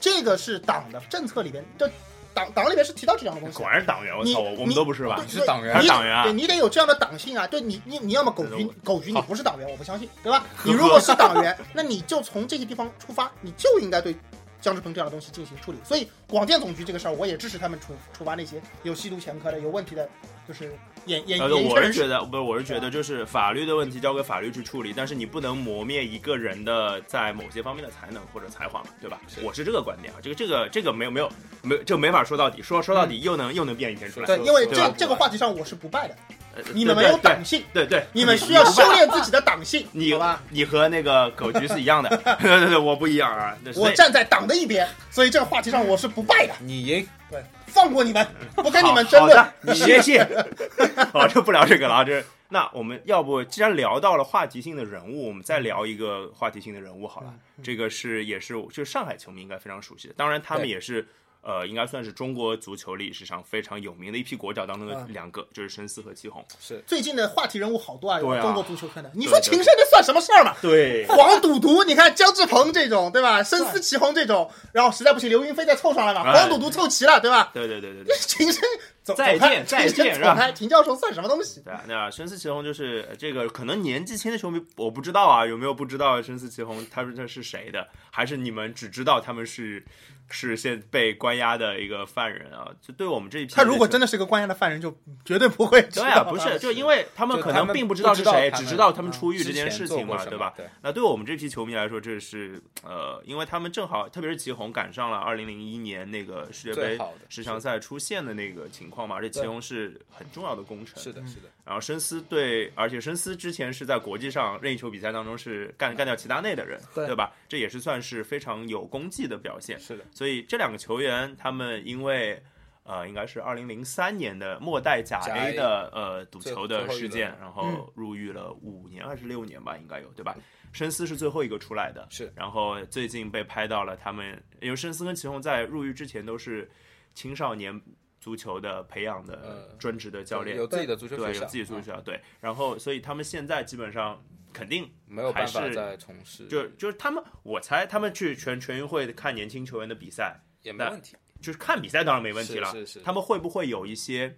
这个是党的政策里边的，党党里边是提到这样的东西果。然是党员，我你操，我我们你都不是吧对？你是党员你是党员啊对你得有这样的党性啊！对你，你你要么狗局，狗局你不是党员，我不相信，对吧？你如果是党员，那你就从这些地方出发，你就应该对姜志鹏这样的东西进行处理。所以广电总局这个事儿，我也支持他们处处罚那些有吸毒前科的、有问题的，就是演演呃，演。我是觉得，不是，我是觉得，就是法律的问题交给法律去处理，但是你不能磨灭一个人的在某些方面的才能或者才华嘛，对吧？是我是这个观点啊，这个这个这个没有没有没有，这没法说到底，说说到底又能又能变一天出来。对，因为这这个话题上我是不败的，呃你们没有党性，对对，对你们需要修炼自己的党性，你好吧？你和那个狗局是一样的，对对对，我不一样啊。我站在党的一边，所以这个话题上我是不败的，你赢，对，放过你们，不跟你们争论你谢谢。好，这不聊这个了啊，这那我们要不既然聊到了话题性的人物，我们再聊一个话题性的人物好了。这个是也是就上海球迷应该非常熟悉的，当然他们也是。呃，应该算是中国足球历史上非常有名的一批国脚当中的嗯两个，就是申思和祁宏。是最近的话题人物好多啊，对啊中国足球圈的。你说秦升这算什么事儿嘛？对，黄赌毒，你看姜志鹏这种，对吧？申思祁宏这种，然后实在不行，刘云飞再凑上来嘛，哎黄赌毒凑齐了，对吧？对对对对对。秦升走再见再 见是吧走开，秦教授算什么东西？对啊，那申思祁宏就是呃这个，可能年纪轻的球迷我不知道啊，有没有不知道申思祁宏他是他是谁的？还是你们只知道他们是是现被关押的一个犯人啊？就对我们这一批他如果真的是个关押的犯人，就绝对不会对啊，不是，就因为他们可能并不知道是谁，只知道他们出狱这件事情嘛，对吧？对那对我们这批球迷来说，这是呃，因为他们正好，特别是祁宏赶上了二零零一年那个世界杯十强赛出现的那个情况嘛，这祁宏是很重要的功臣。是的，是的，然后申思对，而且申思之前是在国际上任意球比赛当中是干干掉齐达内的人，对吧？这也是算是非常有功绩的表现。是的，所以这两个球员，他们因为呃，应该是二零零三年的末代甲甲 A 的呃呃赌球的事件，然后入狱了五年还是六年吧，应该有对吧？申思是最后一个出来的，是然后最近被拍到了他们，因为申思跟祁宏在入狱之前都是青少年足球的培养的呃专职的教练，有自己的足球对，学校，有自己足球嗯学校，对。然后，所以他们现在基本上肯定没有办法再从事，就就是他们，我猜他们去全全运会看年轻球员的比赛，也没问题，就是看比赛当然没问题了。是是是他们会不会有一些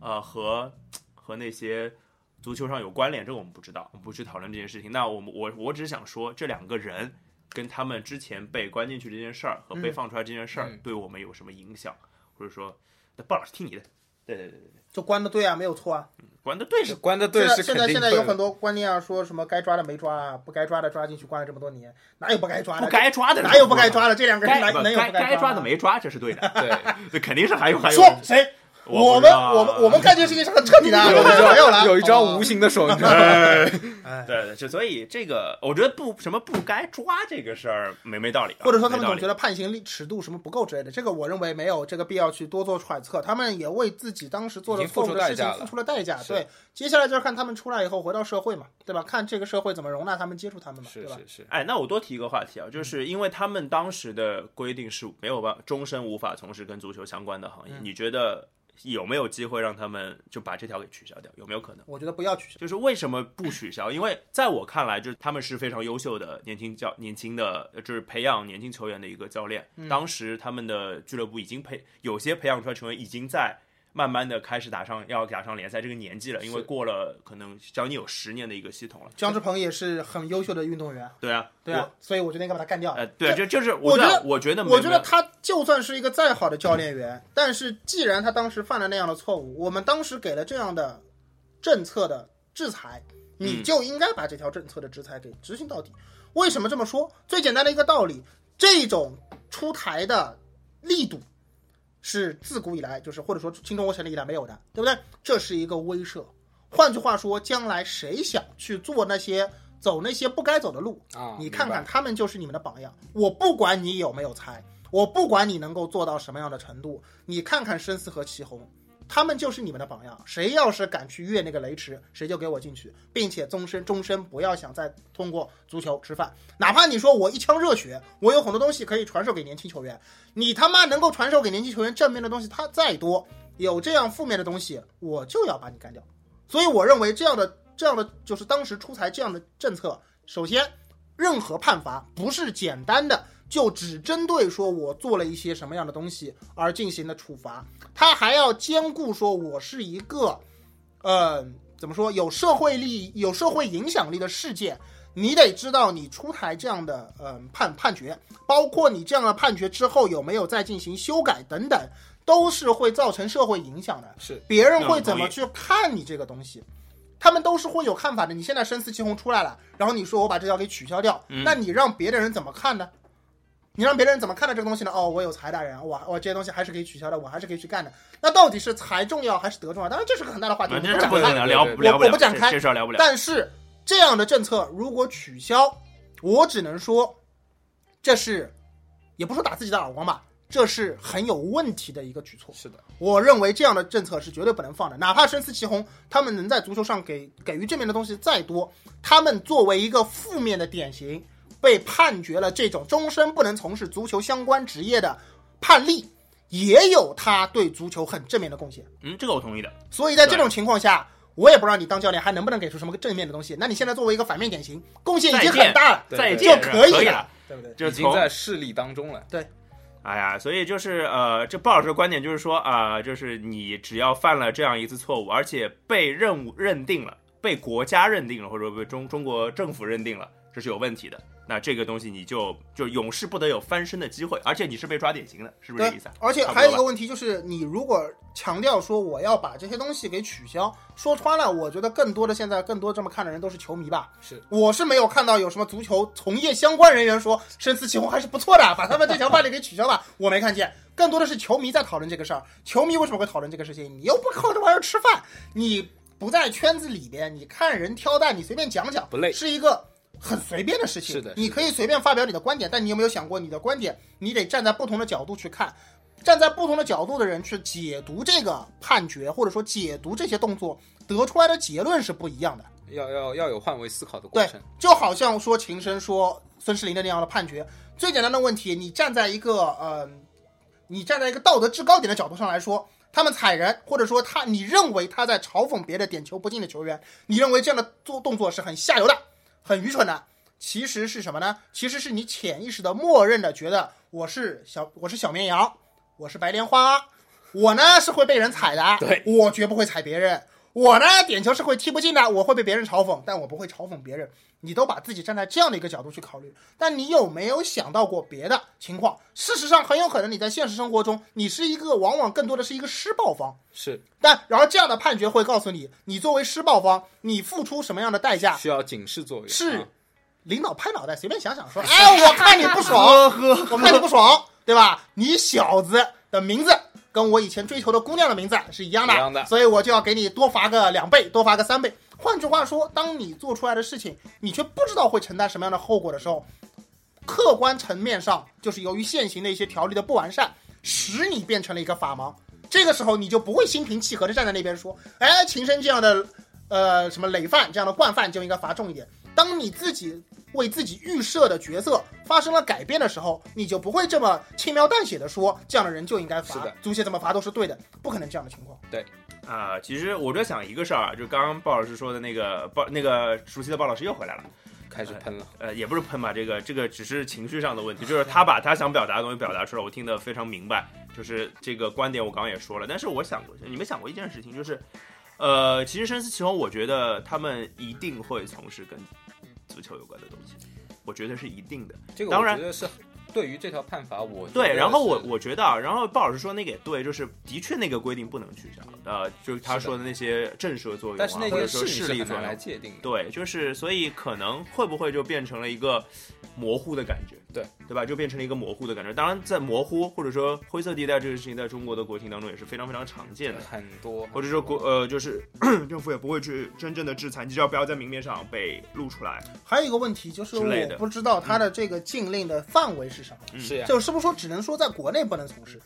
呃和和那些足球上有关联？这个我们不知道，我们不去讨论这件事情。那我们我我只是想说，这两个人跟他们之前被关进去这件事儿和被嗯放出来这件事儿，嗯对我们有什么影响？或者说，那鲍老师听你的，对对对，就关的对啊，没有错啊。关的对是关的队现在是现在现在有很多观念啊，说什么该抓的没抓啊，不该抓的抓进去关了这么多年，哪有不该抓的？不该抓的，哪有不该抓的？这两个人哪能有不该该抓的的？没抓，这是对的，对，这肯定是还有还有。说谁？我们我们我们干这个事情是很彻底的没有了，有一张哦无形的手，你知道吗？哎对对，就所以这个，我觉得不什么不该抓这个事儿没没道理啊、或者说他们总觉得判刑力尺度什么不够之类的，这个我认为没有这个必要去多做揣测。他们也为自己当时做的付错误的事情出代价付出了代价。是对，接下来就是看他们出来以后回到社会嘛，对吧？看这个社会怎么容纳他们、接触他们嘛，对吧？是是是，哎，那我多提一个话题啊，就是因为他们当时的规定是没有办法终身无法从事跟足球相关的行业，嗯你觉得有没有机会让他们就把这条给取消掉？有没有可能？我觉得不要取消。就是为什么不取消？因为在我看来，就是他们是非常优秀的年轻教年轻的，呃就是培养年轻球员的一个教练。嗯当时他们的俱乐部已经培有些培养出来球员已经在慢慢的开始打上要打上联赛这个年纪了，因为过了可能将近有十年的一个系统了。姜志鹏也是很优秀的运动员，对啊，对啊，所以我觉得应该把他干掉。呃，对，这就就是我觉得我觉得我觉得他就算是一个再好的教练员，但是既然他当时犯了那样的错误，我们当时给了这样的政策的制裁，你嗯就应该把这条政策的制裁给执行到底。为什么这么说？最简单的一个道理，这种出台的力度是自古以来，就是或者说新中国成立以来没有的，对不对？这是一个威慑。换句话说，将来谁想去做那些走那些不该走的路，啊，你看看他们就是你们的榜样。我不管你有没有才，我不管你能够做到什么样的程度，你看看深思和祁宏，他们就是你们的榜样。谁要是敢去越那个雷池，谁就给我进去，并且终身终身不要想再通过足球吃饭。哪怕你说我一腔热血，我有很多东西可以传授给年轻球员，你他妈能够传授给年轻球员正面的东西，他再多，有这样负面的东西，我就要把你干掉。所以我认为这样的这样的就是当时出台这样的政策，首先，任何判罚不是简单的就只针对说我做了一些什么样的东西而进行的处罚，他还要兼顾说我是一个，呃，怎么说有社会力、有社会影响力的事件。你得知道，你出台这样的呃判判决，包括你这样的判决之后有没有再进行修改等等，都是会造成社会影响的。是别人会怎么去看你这个东西，他们都是会有看法的。你现在深思祁宏出来了，然后你说我把这条给取消掉，那你让别的人怎么看呢？你让别人怎么看待这个东西呢？哦，我有财大人，我我这些东西还是可以取消的，我还是可以去干的。那到底是财重要还是德重要？当然这是个很大的话题，我不展开。聊，聊不了，我不展开这事儿聊不了。但是这样的政策如果取消，我只能说，这是也不说打自己的耳光吧，这是很有问题的一个举措。是的，我认为这样的政策是绝对不能放的，哪怕深思祁宏他们能在足球上给给予正面的东西再多，他们作为一个负面的典型，被判决了这种终身不能从事足球相关职业的判例，也有他对足球很正面的贡献。嗯，这个我同意的。所以在这种情况下，我也不知道你当教练，还能不能给出什么正面的东西？那你现在作为一个反面典型，贡献已经很大了，就可以了。对不对？就已经在势力当中了。对哎呀，所以就是呃，这鲍老师的观点就是说啊、就是你只要犯了这样一次错误，而且被任务认定了，被国家认定了，或者说被中中国政府认定了，这是有问题的。那这个东西你就就永世不得有翻身的机会，而且你是被抓典型的，是不是这个意思啊？而且还有一个问题就是，你如果强调说我要把这些东西给取消，说穿了，我觉得更多的现在更多这么看的人都是球迷吧。是我是没有看到有什么足球从业相关人员说深思起红还是不错的，把他们这条办例给取消吧，我没看见。更多的是球迷在讨论这个事儿。球迷为什么会讨论这个事情？你又不靠这玩意儿吃饭，你不在圈子里边，你看人挑担，你随便讲讲，不累是一个很随便的事情。是的你可以随便发表你的观点，但你有没有想过，你的观点你得站在不同的角度去看，站在不同的角度的人去解读这个判决，或者说解读这些动作，得出来的结论是不一样的。要要要有换位思考的过对程。，就好像说秦升说孙世林的那样的判决，最简单的问题，你站在一个呃，你站在一个道德制高点的角度上来说，他他们踩人，或者说他你认为他在嘲讽别的点球不进的球员，你认为这样的做动作是很下流的、很愚蠢的。其实是什么呢？其实是你潜意识的默认的觉得我是小我是小绵羊，我是白莲花，我呢是会被人踩的，对我绝不会踩别人。我呢点球是会踢不进的，我会被别人嘲讽，但我不会嘲讽别人。你都把自己站在这样的一个角度去考虑，但你有没有想到过别的情况？事实上，很有可能你在现实生活中，你是一个往往更多的是一个施暴方。是但然后这样的判决会告诉你，你作为施暴方，你付出什么样的代价？需要警示作用。是啊领导拍脑袋，随便想想说，哎，我看你不爽，我看你不爽，对吧？你小子的名字跟我以前追求的姑娘的名字是一样的，一样的所以我就要给你多罚个两倍，多罚个三倍。换句话说，当你做出来的事情，你却不知道会承担什么样的后果的时候，客观层面上就是由于现行的一些条例的不完善，使你变成了一个法盲。这个时候你就不会心平气和的站在那边说，哎，秦升这样的呃什么累犯这样的惯犯就应该罚重一点。当你自己为自己预设的角色发生了改变的时候，你就不会这么轻描淡写的说这样的人就应该罚是的，足协怎么罚都是对的，不可能这样的情况。对啊、其实我在想一个事儿啊，就刚刚鲍老师说的那个鲍那个熟悉的鲍老师又回来了。开始喷了。呃，也不是喷吧，这个这个只是情绪上的问题，就是他把他想表达的东西表达出来，我听得非常明白。就是这个观点，我刚刚也说了，但是我想过，你们想过一件事情，就是，呃，其实深思其后，我觉得他们一定会从事跟足球有关的东西，我觉得是一定的。这个当然是对于这条判罚，我觉对，然后我我觉得啊，然后鲍老师说那个也对，就是的确那个规定不能取消，呃，就是他说的那些震慑作用啊，但是那或者说件事你是很难来势力作用来，界定。对，就是所以可能会不会就变成了一个模糊的感觉，对对吧？就变成了一个模糊的感觉。当然，在模糊或者说灰色地带这个事情，在中国的国情当中也是非常非常常见的。很多，或者说国呃，就是 政府也不会去真正的制裁，你只要不要在明面上被露出来。还有一个问题就是，我不知道它的这个禁令的范围是什么，嗯是呀，就是不是说只能说在国内不能从事？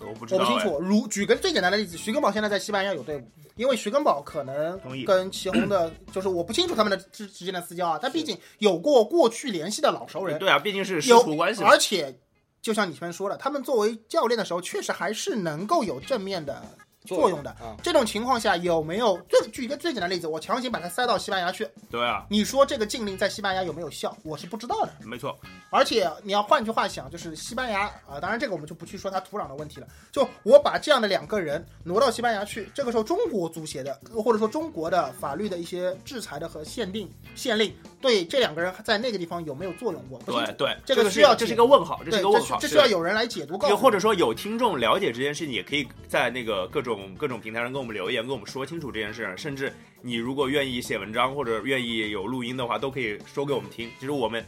我不知道，哎。我不清楚。如举个最简单的例子，徐根宝现在在西班牙有队伍，因为徐根宝可能跟祁宏的，就是我不清楚他们的之之间的私交啊，但毕竟有过过去联系的老熟人，对啊，毕竟是师有徒关系。而且就像你前面说了，他们作为教练的时候，确实还是能够有正面的作用的。啊，这种情况下有没有？最举一个最简单的例子，我强行把它塞到西班牙去，对啊，你说这个禁令在西班牙有没有效？我是不知道的。没错，而且你要换句话想，就是西班牙啊、当然这个我们就不去说它土壤的问题了。就我把这样的两个人挪到西班牙去，这个时候中国足协的或者说中国的法律的一些制裁的和限定限令，对这两个人在那个地方有没有作用？我不清楚。对对，这个需要这是一个问号，这是，一个问号，这需要有人来解读告诉又或者说有听众了解这件事情，也可以在那个各种各种平台上跟我们留言，跟我们说清楚这件事。甚至你如果愿意写文章或者愿意有录音的话，都可以说给我们听。其实我们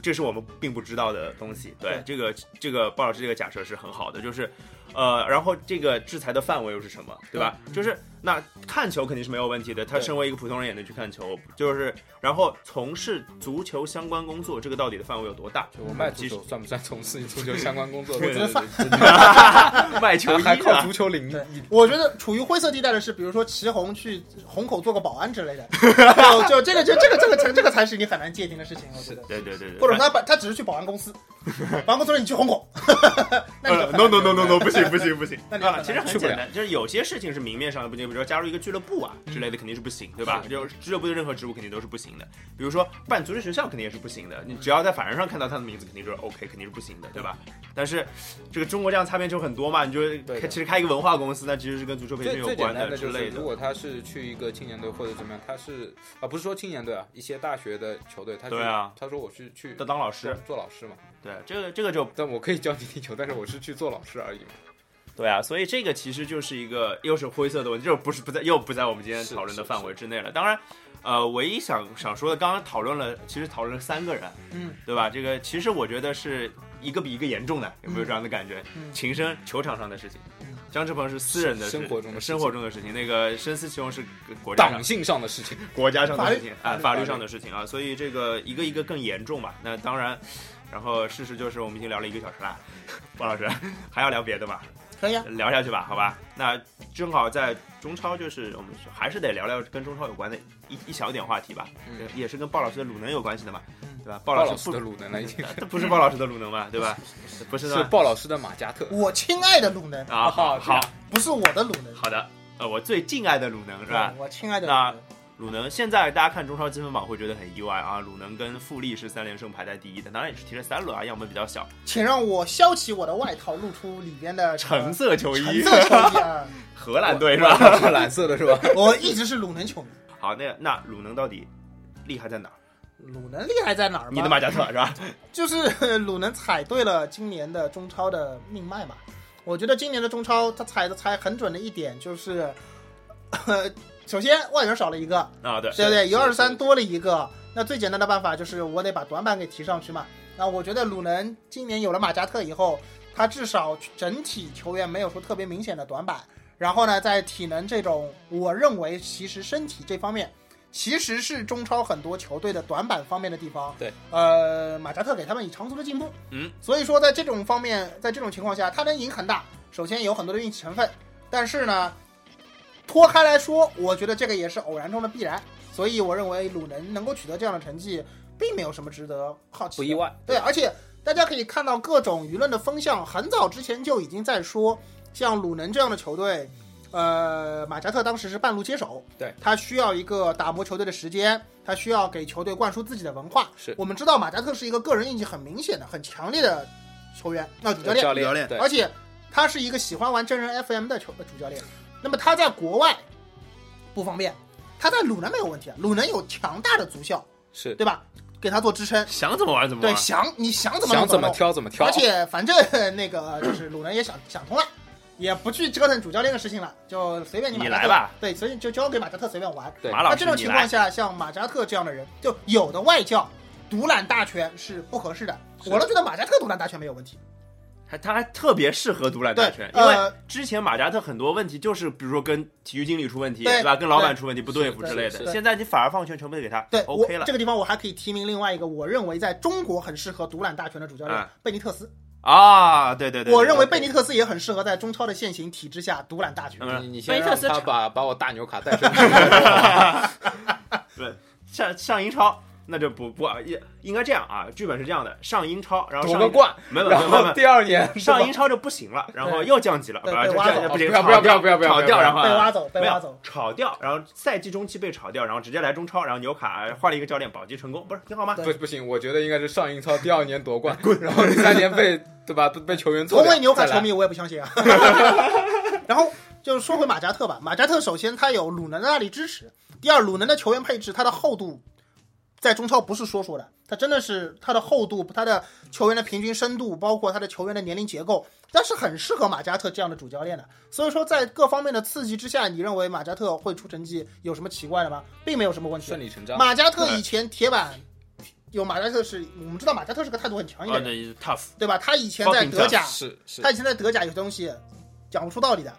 这是我们并不知道的东西。对对这个这个鲍老师这个假设是很好的，就是呃，然后这个制裁的范围又是什么，对吧？就是那看球肯定是没有问题的，他身为一个普通人也能去看球，就是然后从事足球相关工作，这个到底的范围有多大？就我卖足球算不算从事足球相关工作？我觉得算 卖球衣还还靠啊足球领域，我觉得处于灰色地带的是，比如说祁宏去虹口做个保安之类的，就就这个就这个这个才这个才是你很难界定的事情，我觉得。对对对对，或者他把他只是去保安公司，保安公司说你去虹口，那你就呃，no no no no no，不行不行不行啊！其实很简单，就是有些事情是明面上的不行，比如说加入一个俱乐部啊之类的，肯定是不行，对吧？就俱乐部的任何职务肯定都是不行的。比如说办足球学校肯定也是不行的，你只要在法人上看到他的名字，肯定就是 OK，肯定是不行的，对吧？但是这个中国这样擦边球很多嘛，你就开其实开一个文化公司，那其实是跟足球培训有关的，之类的如。果他是去一个青年队或者怎么样，他是啊，不是说青年队啊，一些大学的球队，他是对啊他说我是去当当老师做，做老师嘛，对这个这个就但我可以教你踢球，但是我是去做老师而已嘛。对啊，所以这个其实就是一个又是灰色的问题，就不是不在又不在我们今天讨论的范围之内了。当然，呃，唯一想想说的，刚刚讨论了，其实讨论了三个人，嗯，对吧？这个其实我觉得是一个比一个严重的，有没有这样的感觉？嗯秦升球场上的事情嗯，张志鹏是私人的生活中的生活中的事情，那个深思其中是国家党性上的事情，国家上的事情啊，法律法律上的事情啊，所以这个一个一个更严重吧。那当然，然后事实就是我们已经聊了一个小时了，鲍老师 还要聊别的吗？可以啊。聊下去吧，好吧？那正好在中超，就是我们还是得聊聊跟中超有关的一一小点话题吧，嗯也是跟鲍老师的鲁能有关系的嘛，嗯对吧？鲍鲍老师老师不的鲁能了已经 这不是鲍老师的鲁能嘛，对吧？不是是鲍老师的马加特。我亲爱的鲁能，啊，好好不是我的鲁能，好的，呃，我最敬爱的鲁能是吧？我亲爱的那鲁能现在大家看中超积分榜会觉得很意外啊，鲁能跟富力是三连胜排在第一的，当然也是踢了三轮啊，样本比较小，请让我削起我的外套，露出里边的橙色球衣，橙色球衣啊！荷兰队是吧？是蓝色的是吧？我一直是鲁能球迷。好，那那鲁能到底厉害在哪儿？鲁能厉害在哪儿？你的马加特是吧？就是鲁能踩对了今年的中超的命脉嘛。我觉得今年的中超他踩的踩很准的一点就是，呃，首先外援少了一个，啊，对，对不对？是有二十三多了一个，那最简单的办法就是我得把短板给提上去嘛。那我觉得鲁能今年有了马加特以后，他至少整体球员没有说特别明显的短板。然后呢，在体能这种，我认为其实身体这方面，其实是中超很多球队的短板方面的地方。对，呃，马加特给他们以长足的进步。嗯，所以说在这种方面，在这种情况下，他能赢很大。首先有很多的运气成分，但是呢，脱开来说，我觉得这个也是偶然中的必然。所以我认为鲁能能够取得这样的成绩，并没有什么值得好奇的。不意外。对，而且大家可以看到各种舆论的风向，很早之前就已经在说，像鲁能这样的球队，呃，马加特当时是半路接手，对他需要一个打磨球队的时间，他需要给球队灌输自己的文化。是我们知道马加特是一个个人印记很明显的、很强烈的球员，那主教练，教练，而且他是一个喜欢玩真人 FM 的球呃主教练。那么他在国外不方便，他在鲁能没有问题啊，鲁能有强大的足校，是对吧？给他做支撑，想怎么玩怎么玩对，想你想怎么弄想怎么弄挑怎么挑，而且反正 那个就是鲁能也想想通了，也不去折腾主教练的事情了，就随便你马加特你来吧，对，所以就交给马加特随便玩。对马老师那这种情况下，像马加特这样的人，就有的外教独揽大权是不合适的。我都觉得马加特独揽大权没有问题。还他还特别适合独揽大权，，因为呃，之前马加特很多问题就是，比如说跟体育经理出问题，对对吧？跟老板出问题不对付之类的。现在你反而放权全部给他对，OK 了这个地方我还可以提名另外一个我认为在中国很适合独揽大权的主教练啊贝尼特斯。啊！对对对，我认为贝尼特斯也很适合在中超的现行体制下独揽大权。嗯你你先斯场把把我大牛卡带上 对。上上英超。那就不不应应该这样啊，剧本是这样的：上英超，然后上夺个冠，没有没然有没有没有，后第二年上英超就不行了，然后又降级了，对啊这被挖走这不行，不要不要不要不要不要炒掉，不要然后被挖走，被挖走。炒掉，然后赛季中期被炒掉，然后直接来中超，然后纽卡换了一个教练，保级成功，不是挺好吗？对不不行，我觉得应该是上英超第二年夺冠，然后第三年被对吧被球员做掉同为纽卡球迷，我也不相信啊。然后就说回马加特吧，马加特首先他有鲁能的大力支持，第二鲁能的球员配置，他的厚度在中超不是说说的，他真的是他的厚度，他的球员的平均深度，包括他的球员的年龄结构，但是很适合马加特这样的主教练的。所以说，在各方面的刺激之下，你认为马加特会出成绩有什么奇怪的吗？并没有什么问题顺。理成章。马加特以前铁板有马加特是，我们知道马加特是个态度很强硬啊，的人，tough，对吧？他以前在德甲，是是他以前在德甲有些东西讲不出道理的，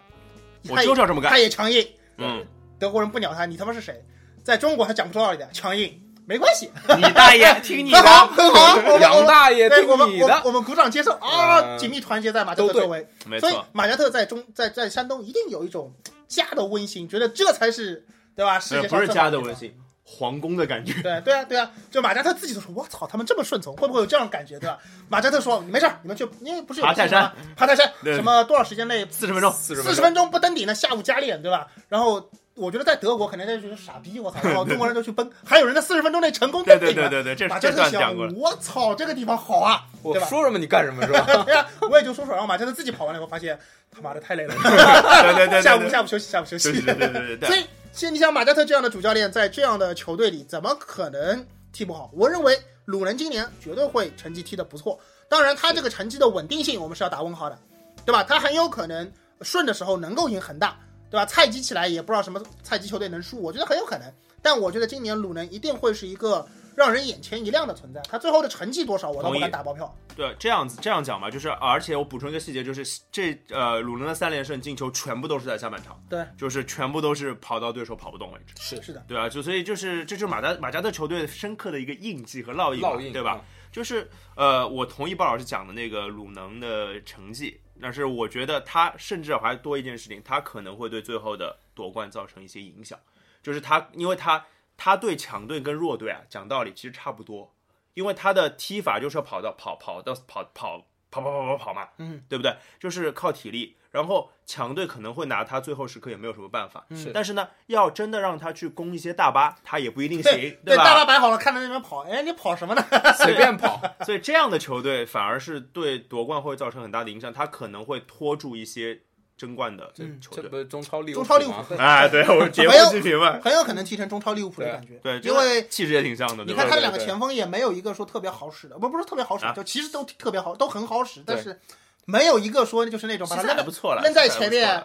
我他也就是要这么干他。也强硬，嗯，德国人不鸟他，你他妈是谁？在中国他讲不出道理的，强硬没关系，你大爷，听你很好，很好，杨大爷对我们听你的，我们我们鼓掌接受。啊，嗯。紧密团结在马加特周围，所以没错，马加特在中在在山东一定有一种家的温馨，觉得这才是对吧？世界不是家的温馨，皇宫的感觉。对对啊对啊，就马加特自己都说，我操，他们这么顺从，会不会有这样的感觉，对吧？马加特说，没事儿，你们去，因为不是有爬泰山。吗，爬泰山，什么多少时间内四十分钟，四十分钟不登顶的下午加练，对吧？然后我觉得在德国肯定大家觉得傻逼，我操，然后中国人都去奔，还有人在四十分钟内成功对登顶了。对对对对，这马加这特想段讲过了，，我操，这个地方好啊，我对吧？说什么你干什么是吧？对呀，我也就说说，然后马加特自己跑完了以后发现，他妈的太累了，对对对对，下午下午休息，下午休息。对对对对对对，所以，其实你像马加特这样的主教练，在这样的球队里，怎么可能踢不好？我认为鲁能今年绝对会成绩踢得不错。当然，他这个成绩的稳定性，我们是要打问号的，对吧？他很有可能顺的时候能够赢恒大，对吧？菜鸡起来也不知道什么菜鸡球队能输，我觉得很有可能。但我觉得今年鲁能一定会是一个让人眼前一亮的存在。他最后的成绩多少，我都不敢打包票。对，这样子这样讲吧，就是而且我补充一个细节，就是这呃鲁能的三连胜进球全部都是在下半场，对，就是全部都是跑到对手跑不动为止，是是的，对啊，就所以就是这就是马达马加特球队深刻的一个印记和烙印，烙印对吧？？就是呃，我同意鲍老师讲的那个鲁能的成绩，但是我觉得他甚至还多一件事情，他可能会对最后的夺冠造成一些影响，就是他因为他他对强队跟弱队啊，讲道理其实差不多，因为他的踢法就是要跑到跑跑到跑跑跑跑跑跑跑嘛，嗯，对不对？就是靠体力，然后强队可能会拿他最后时刻也没有什么办法。嗯是但是呢，要真的让他去攻一些大巴，他也不一定行，对对，吧？大巴摆好了，看着那边跑，哎，你跑什么呢？随便跑，所以这样的球队反而是对夺冠会造成很大的影响，他可能会拖住一些争冠的嗯球队。这不是中超利物浦中？超利物浦对 哎，对我节目剧评嘛，很有可能踢成中超利物浦的感觉。对，因为气质也挺像的，你看他的两个前锋也没有一个说特别好使的，不不是特别好使啊，就其实都特别好，都很好使，但是没有一个说就是那种把现他扔在前面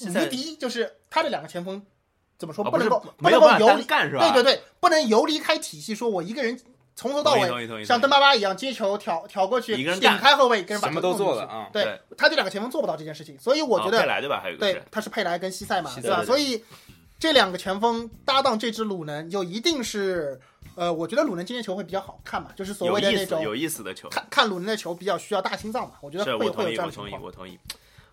无敌，就是他这两个前锋怎么说哦不能够不能够游离，干是吧？对对对，不能游离开体系，说我一个人从头到尾像邓巴巴一样接球挑挑过去，顶开后卫，一个人把什么都做了啊对对他这两个前锋做不到这件事情，所以我觉得哦佩莱对吧？还有对，他是佩莱跟西塞嘛，对吧？所以这两个前锋搭档这支鲁能，就一定是，呃，我觉得鲁能今天球会比较好看嘛，就是所谓的那种意有意思的球，看看鲁能的球比较需要大心脏嘛，我觉得会是我同意，会有这样我同意，的情况。我同意。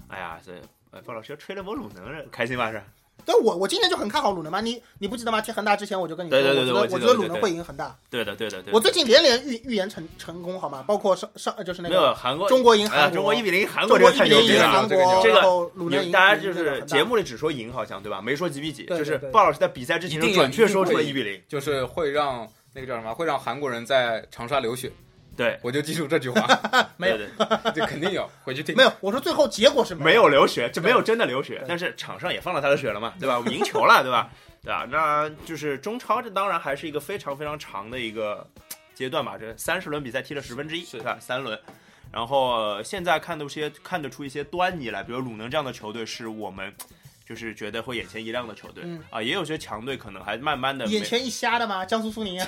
哎呀，这呃鲍老师吹了波鲁能了，开心吧？是？对，我我今年就很看好鲁能嘛，你你不记得吗？踢恒大之前我就跟你说，对对对对我觉得我觉得鲁能会赢恒大。对的，对的，对的。我最近连连预预言成成功，好吗？包括上上呃就是那没有个韩国，中国赢韩国，中国一比零，韩中这个太国一比零赢牛逼了。韩国，这个这个然后鲁能赢大家就是节目里只说赢，好像对吧？没说几比几，就是鲍老师在比赛之前准确说出了一比零。就是会让那个叫什么，会让韩国人在长沙流血。对，我就记住这句话，没有这肯定有，回去听。没有，我说最后结果是没有流血，这没有真的流血，但是场上也放了他的血了嘛，对吧？我们赢球了，对吧？对啊？那就是中超，这当然还是一个非常非常长的一个阶段吧。这三十轮比赛踢了十分之一，是对吧？三轮，然后、呃现在看得出些看得出一些端倪来，比如鲁能这样的球队是我们。就是觉得会眼前一亮的球队、嗯啊，也有些强队可能还慢慢的眼前一瞎的吗？江苏苏宁啊，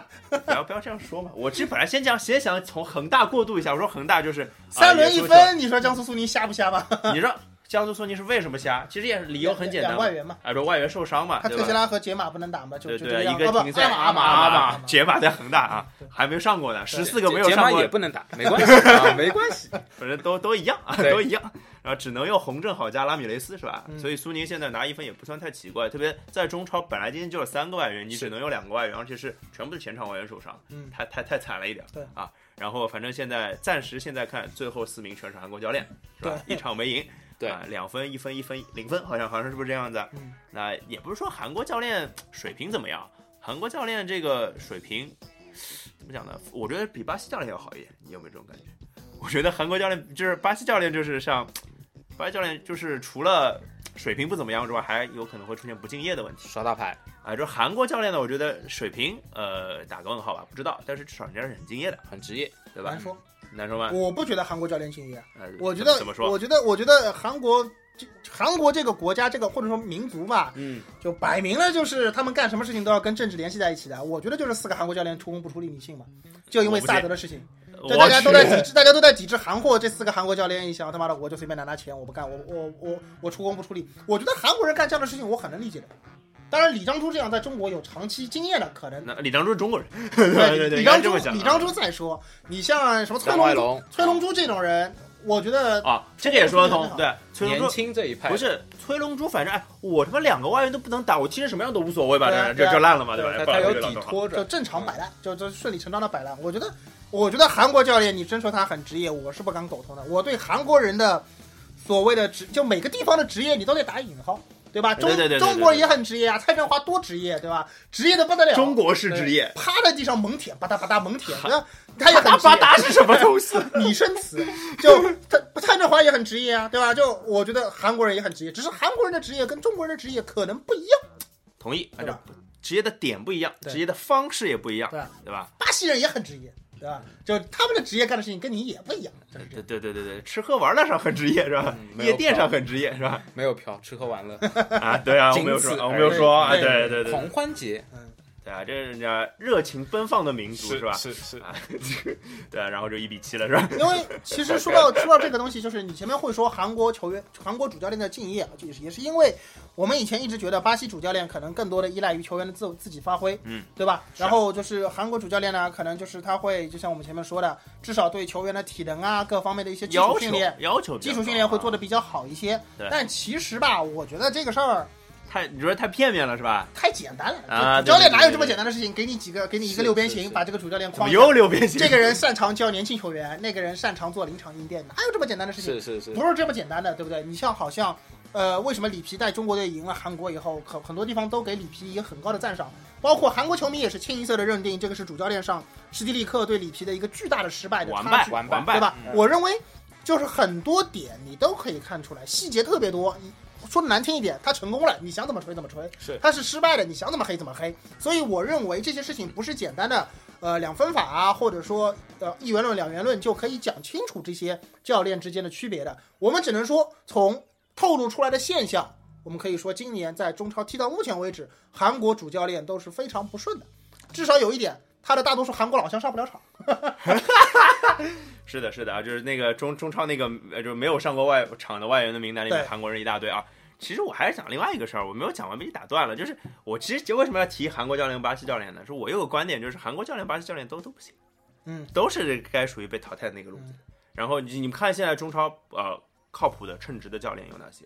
不要不要这样说嘛。我这本来先讲先想从恒大过渡一下，我说恒大就是三轮一，分，你说江苏苏宁瞎不瞎吧？你说江苏苏宁是为什么瞎？其实也理由很简单外，援嘛，哎，说外援受伤嘛，对吧他特谢？拉和杰马不能打嘛，就对对，就这一个啊不停赛，阿马阿马马，在恒大啊，还没上过呢，十四个没有上过也，不能打，没关系啊，没关系。反正都都一样啊，都一样。然后只能用洪正好加拉米雷斯是吧？嗯所以苏宁现在拿一分也不算太奇怪，特别在中超本来今天就有三个外援，你只能有两个外援，而且是全部是前场外援受伤，嗯太太太惨了一点。对啊，然后反正现在暂时现在看最后四名全是韩国教练是吧？一场没赢。对啊，两分、一分、一分、零分，好像好像是不是这样子？嗯那也不是说韩国教练水平怎么样，韩国教练这个水平怎么讲呢？我觉得比巴西教练要好一点。你有没有这种感觉？我觉得韩国教练就是巴西教练，就是像巴西教练，就是除了水平不怎么样之外，还有可能会出现不敬业的问题耍大牌，啊。就韩国教练呢，我觉得水平呃打个问号吧，不知道，但是至少人家是很敬业的，很职业。对吧难？说。难说吗？我不觉得韩国教练敬业，呃我觉得怎么说？我觉得，我觉得韩国这韩国这个国家，这个或者说民族吧，嗯，就摆明了就是他们干什么事情都要跟政治联系在一起的。我觉得就是四个韩国教练出工不出力，你信吗？就因为萨德的事情，大家都在抵制，大家都在抵制韩货。这四个韩国教练一想，他妈的，我就随便拿拿钱，我不干，我我我我出工不出力。我觉得韩国人干这样的事情，我很能理解的。当然，李章洙这样在中国有长期经验的，可能那李章洙是中国人 对对对，李章洙。李章洙再说，你像什么崔龙珠、崔龙珠这种人，我觉得啊，这个也说得通。对，崔龙年珠轻这一派不是崔龙珠，反正哎，我他妈两个外援都不能打，我踢成什么样都无所谓吧？这这烂了嘛，对吧？他他有底拖着，就正常摆烂，就就顺理成章的摆烂。我觉得，我觉得韩国教练，你真说他很职业，我是不敢苟同的。我对韩国人的所谓的职，就每个地方的职业，你都得打引号，对吧？中中国人也很职业啊，蔡振华多职业，对吧？职业的不得了，中国式职业，趴在地上猛舔，吧嗒吧嗒猛舔，对吧？他也很巴职业达是什么东西？拟声词，就他蔡振华也很职业啊，对吧？就我觉得韩国人也很职业，只是韩国人的职业跟中国人的职业可能不一样。同意，按照职业的点不一样，职业的方式也不一样，对对吧？巴西人也很职业，对吧？就他们的职业干的事情跟你也不一样，就是这样。对对对对对，吃喝玩乐上很职业是吧？嗯没有夜店上很职业是吧？没有嫖，吃喝玩乐，啊，对啊，我没有说，此 我没有说啊，而已对对对狂欢节对啊，这是人家热情奔放的民族是吧？是是，啊，对啊，然后就一比七了是吧？因为其实说到说到这个东西，就是你前面会说韩国球员、韩国主教练的敬业啊，就是也是因为我们以前一直觉得巴西主教练可能更多的依赖于球员的自自己发挥，嗯，对吧？然后就是韩国主教练呢，可能就是他会就像我们前面说的，至少对球员的体能啊各方面的一些基要求础训练、要求基础训练会做的比较好一些。但其实吧，我觉得这个事儿。太你说太片面了是吧？太简单了。啊主教练哪有这么简单的事情？给你几个，给你一个六边形，把这个主教练框又六边形？这个人擅长教年轻球员，那个人擅长做临场应变，哪有这么简单的事情？是是是，不是这么简单的，对不对？你像好像，呃，为什么里皮带中国队赢了韩国以后，很很多地方都给里皮一个很高的赞赏，包括韩国球迷也是清一色的认定这个是主教练上史蒂利克对里皮的一个巨大的失败的完败差距，完败完败对吧？嗯我认为就是很多点你都可以看出来，细节特别多。你说的难听一点，他成功了，你想怎么吹怎么吹；是他是失败的，你想怎么黑怎么黑。所以我认为这些事情不是简单的呃两分法啊，或者说呃一元论两元论就可以讲清楚这些教练之间的区别的。我们只能说从透露出来的现象，我们可以说今年在中超踢到目前为止，韩国主教练都是非常不顺的。至少有一点，他的大多数韩国老乡上不了场。是的，是的啊，就是那个中中超那个呃，就是没有上过外场的外援的名单里面，韩国人一大堆啊。其实我还是讲另外一个事儿，我没有讲完被你打断了。就是我其实为什么要提韩国教练、巴西教练呢？是我有个观点，就是韩国教练、巴西教练都都不行，嗯，都是该属于被淘汰的那个路子。然后你你们看现在中超呃靠谱的称职的教练有哪些？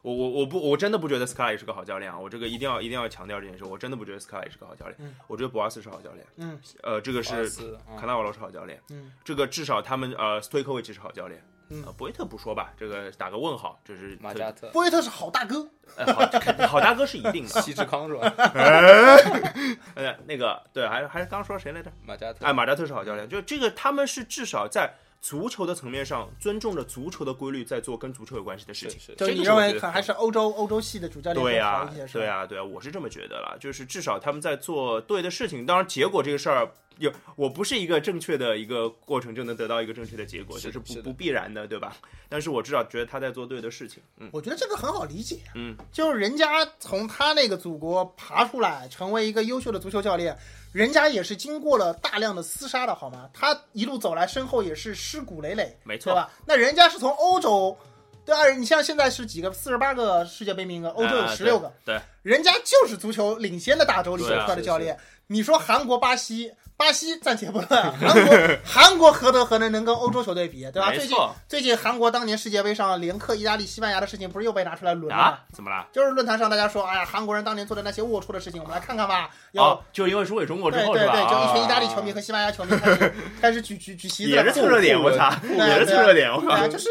我我我不我真的不觉得斯卡拉也是个好教练啊！我这个一定要一定要强调这件事，我真的不觉得斯卡拉也是个好教练。嗯我觉得博阿斯是好教练，嗯呃，这个是卡纳瓦罗是好教练，嗯这个至少他们呃斯托伊科维奇是好教练，嗯呃博伊特不说吧，这个打个问号，这是马加特、博伊特是好大哥，呃好肯定好大哥是一定的，西志康是吧？呃那个对，还是还是刚说谁来着？马加特哎，马加特是好教练，就这个他们是至少在足球的层面上尊重着足球的规律，在做跟足球有关系的事情。就你认为可能还是欧洲欧洲系的主教练对呀、对呀、对呀、我是这么觉得了。就是至少他们在做对的事情，当然结果这个事儿有，我不是一个正确的一个过程就能得到一个正确的结果，是是的这是不不必然的，对吧？但是我至少觉得他在做对的事情，嗯我觉得这个很好理解，嗯，就是人家从他那个祖国爬出来，成为一个优秀的足球教练，人家也是经过了大量的厮杀的好吗？他一路走来，身后也是尸骨累累，没错对吧？那人家是从欧洲，对啊，你像现在是几个四十八个世界杯名额，欧洲有啊十六个，对，人家就是足球领先的大洲里走对啊出来的教练。是你说韩国、巴西，巴西暂且不论，韩国 韩国何德何能能跟欧洲球队比，对吧？最近最近韩国当年世界杯上连克意大利、西班牙的事情，不是又被拿出来论吗？啊，怎么了？就是论坛上大家说，哎呀，韩国人当年做的那些龌龊的事情，我们来看看吧。要、哦，就因为输给中国之后？对对对，就一群意大利啊球迷和 西班牙球迷开始开始举举举旗子也是蹭热点，我操，也是蹭热点，我靠。就是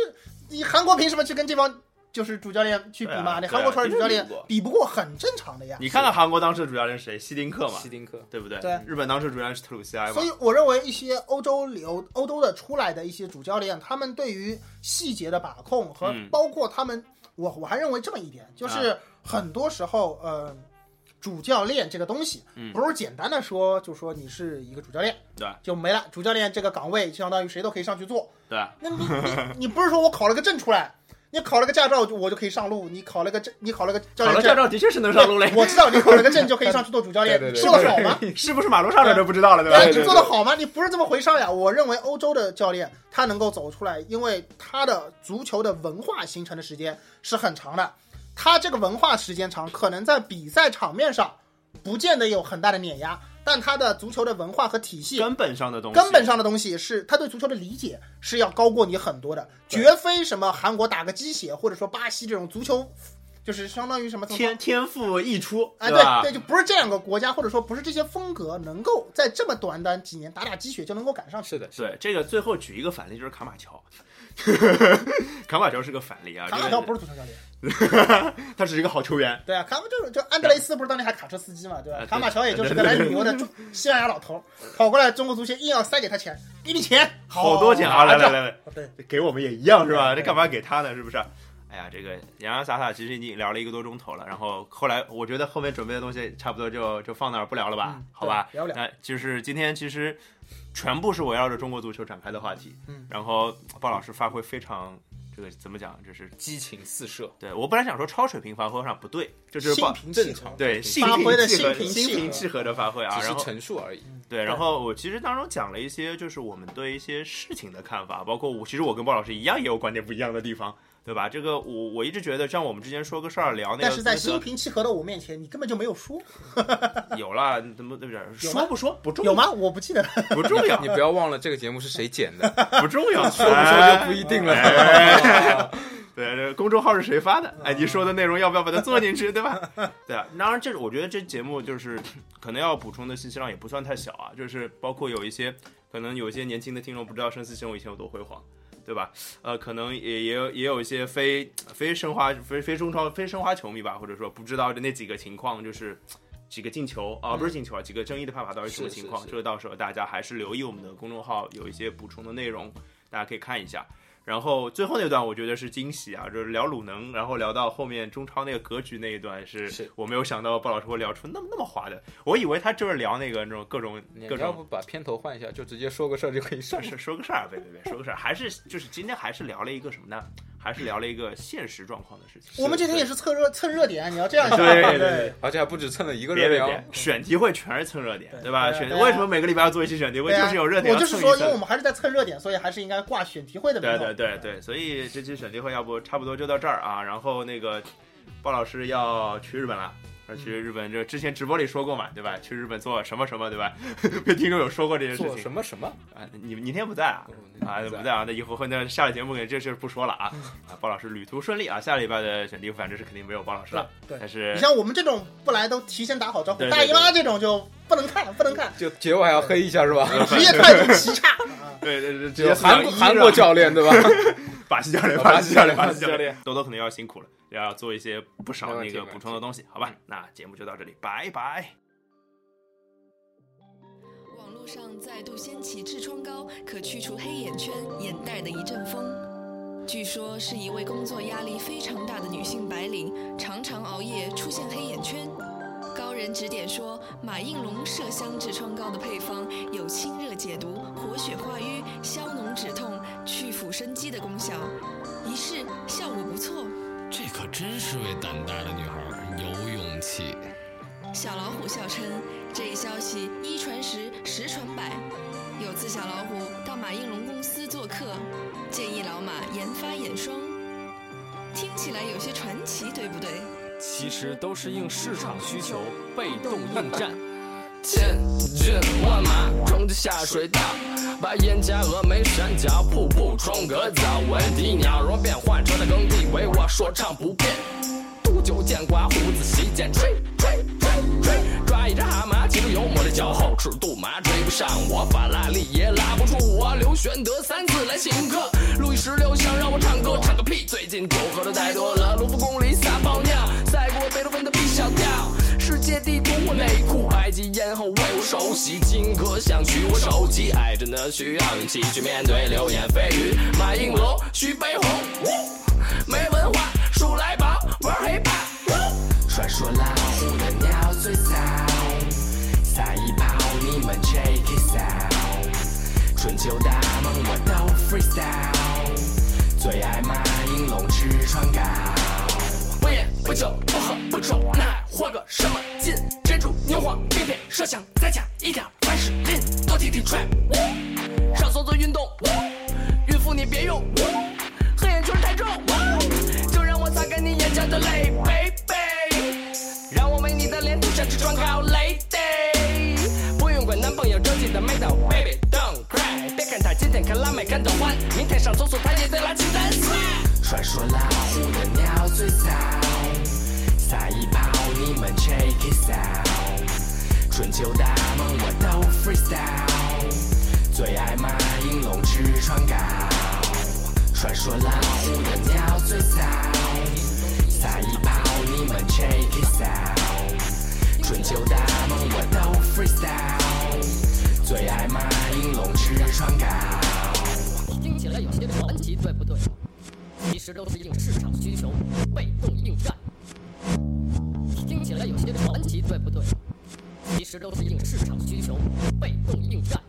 你韩国凭什么去跟这帮就是主教练去比嘛？那啊韩国出来的主教练比不过，很正常的呀。你看看韩国当时的主教练是谁？希丁克嘛希，丁克，对不对？对日本当时主教练是特鲁西埃嘛所。以我认为一些欧洲流欧洲的出来的一些主教练，他们对于细节的把控和嗯包括他们，我我还认为这么一点，就是很多时候，呃，主教练这个东西嗯不是简单的说，就说你是一个主教练对就没了。主教练这个岗位相当于谁都可以上去做。对？那你你你不是说我考了个证出来，你考了个驾照就我就可以上路，你考了个证，你考了个教练证。考了驾照的确是能上路嘞，我知道你考了个证就可以上去做主教练，对对对做得好吗？是不是马路上的就不知道了，对吧？对你做的好吗？你不是这么回事呀！我认为欧洲的教练他能够走出来，因为他的足球的文化形成的时间是很长的，他这个文化时间长，可能在比赛场面上不见得有很大的碾压，但他的足球的文化和体系根本上的东西，根本上的东西是他对足球的理解是要高过你很多的，绝非什么韩国打个鸡血，或者说巴西这种足球，就是相当于什么天天赋异出，哎，对对，就不是这两个国家，或者说不是这些风格能够在这么短短几年打打鸡血就能够赶上去。是的，对，这个最后举一个反例就是卡马乔，卡马乔是个反例啊，卡马乔不是足球教练，他只是一个好球员，对啊，卡姆就是就安德雷斯不是当年还卡车司机嘛，对吧卡马乔也就是个来旅游的中西班牙老头，跑过来中国足协硬要塞给他钱，给你钱，好多钱啊！来来来来，对，给我们也一样是吧？对这干嘛给他呢？是不是？哎呀，这个洋洋洒洒其实已经聊了一个多钟头了，然后后来我觉得后面准备的东西差不多就就放那儿不聊了吧？嗯好吧，对聊不了那就是今天其实全部是围绕着中国足球展开的话题，嗯然后鲍老师发挥非常这个怎么讲，就是激情四射，对我本来想说超水平发挥上不对，就是心平正常，对心发挥的平气和心平气和心平气和的发挥啊，只是然后陈述而已。对，然后我其实当中讲了一些，就是我们对一些事情的看法，包括我其实我跟鲍老师一样也有观点不一样的地方，对吧？这个我我一直觉得，像我们之前说个事儿聊那个，但是在心平气和的我面前，你根本就没有说，有了，怎么对不对？说不说不重要，有吗？我不记得了。不重要 你，不要忘了这个节目是谁剪的，不重要，说不说就不一定了。对，这公众号是谁发的？哎，你说的内容要不要把它做进去，对吧？对啊，当然，这我觉得这节目就是可能要补充的信息量也不算太小啊，就是包括有一些可能有一些年轻的听众不知道生死行我以前有多辉煌，对吧？呃，可能也也有也有一些非非申花非非中超非申花球迷吧，或者说不知道的那几个情况，就是几个进球啊，不是进球啊，几个争议的判罚到底什么情况？这个到时候大家还是留意我们的公众号有一些补充的内容，大家可以看一下。然后最后那段我觉得是惊喜啊，就是聊鲁能，然后聊到后面中超那个格局那一段是，是我没有想到鲍老师会聊出那么那么滑的，我以为他就是聊那个那种各种各种。要不把片头换一下，就直接说个事儿就可以上是。是说个事儿，别别别说个事儿，还是就是今天还是聊了一个什么呢？还是聊了一个现实状况的事情。我们今天也是蹭热蹭热点，你要这样想。对对对对，而且还不止蹭了一个热点选题会全是蹭热点，对对吧？选为什么每个礼拜要做一期选题会？就是有热点我就是说，因为我们还是在蹭热点，所以还是应该挂选题会的名对。对对对，所以这期选题会要不差不多就到这儿啊。然后那个鲍老师要去日本了。要去日本，这之前直播里说过嘛，对吧？去日本做什么什么，对吧？被听众有说过这件事做情什么什么？啊？你你那天不在啊？啊，不在啊，那以后会那下了节目给这事不说了啊。啊，包老师旅途顺利啊，下礼拜的选题反正是肯定没有包老师了。对但是你像我们这种不来都提前打好招呼，大姨妈这种就不能看，不能看，就结尾还要黑一下是吧？职业态度极差。啊对对对，就韩国韩国教练对吧？巴西教练，巴西教练巴西教巴西教练，多多可能要辛苦了，要做一些不少那个补充的东西，好吧？那节目就到这里，拜拜。网络上再度掀起痔疮膏可去除黑眼圈、眼袋的一阵风。据说是一位工作压力非常大的女性白领，常常熬夜出现黑眼圈。高人指点说，马应龙麝香痔疮膏的配方有清热解毒、活血化瘀、消脓止痛、去腐生肌的功效，一试效果不错。这可真是位胆大的女孩，有勇气。小老虎笑称，这一消息一传十，十传百。有次小老虎到马应龙公司做客，建议老马研发眼霜，听起来有些传奇，对不对？其实都是应市场需求，被动应战。千军万马冲着下水道，把眼角峨眉山脚瀑布冲个澡。问题鸟若变换成了耕地，为我说唱不变。杜酒见刮胡子洗剪吹吹吹吹，抓一只蛤蟆，骑着幽默的脚后赤度马追不上我，法拉利也拉不住我。刘玄德三次来请客，路易十六想让我唱歌，唱个屁！最近酒喝的太多了，卢浮宫里撒泡尿，赛过贝多芬的 B 小调。世界地图我内裤，埃及艳后为我熟悉，荆轲想娶我手机，爱真的需要勇气去面对流言蜚语。马应龙、徐悲鸿，没文化，数来宝，玩 hiphop。传说老虎的尿最骚，撒一泡你们 check it out。春秋大梦我都 freestyle，最爱马应龙痔疮膏。不酒不喝不抽，那还活个什么劲？珍珠牛黄片片麝香，再加一点凡士林，多听听 trap。上厕所运动，孕妇你别用，黑眼圈太重，就让我擦干你眼角的泪，baby。让我为你的脸涂上痔疮膏，lady。不用管男朋友着急的没到，baby don't cry。别看他今天看辣妹看得欢，明天上厕所他也得拉清单。传说老虎的鸟最骚，撒一炮你们 check it out。春秋大梦我都 freestyle，最爱马应龙痔疮膏。传说老虎的鸟最骚，撒一炮你们 check it out。春秋大梦我都 freestyle，最爱马应龙痔疮膏。听起来有些传奇，对不对？其实都是应市场需求被动应战。听起来有些传奇对不对？其实都是应市场需求被动应战。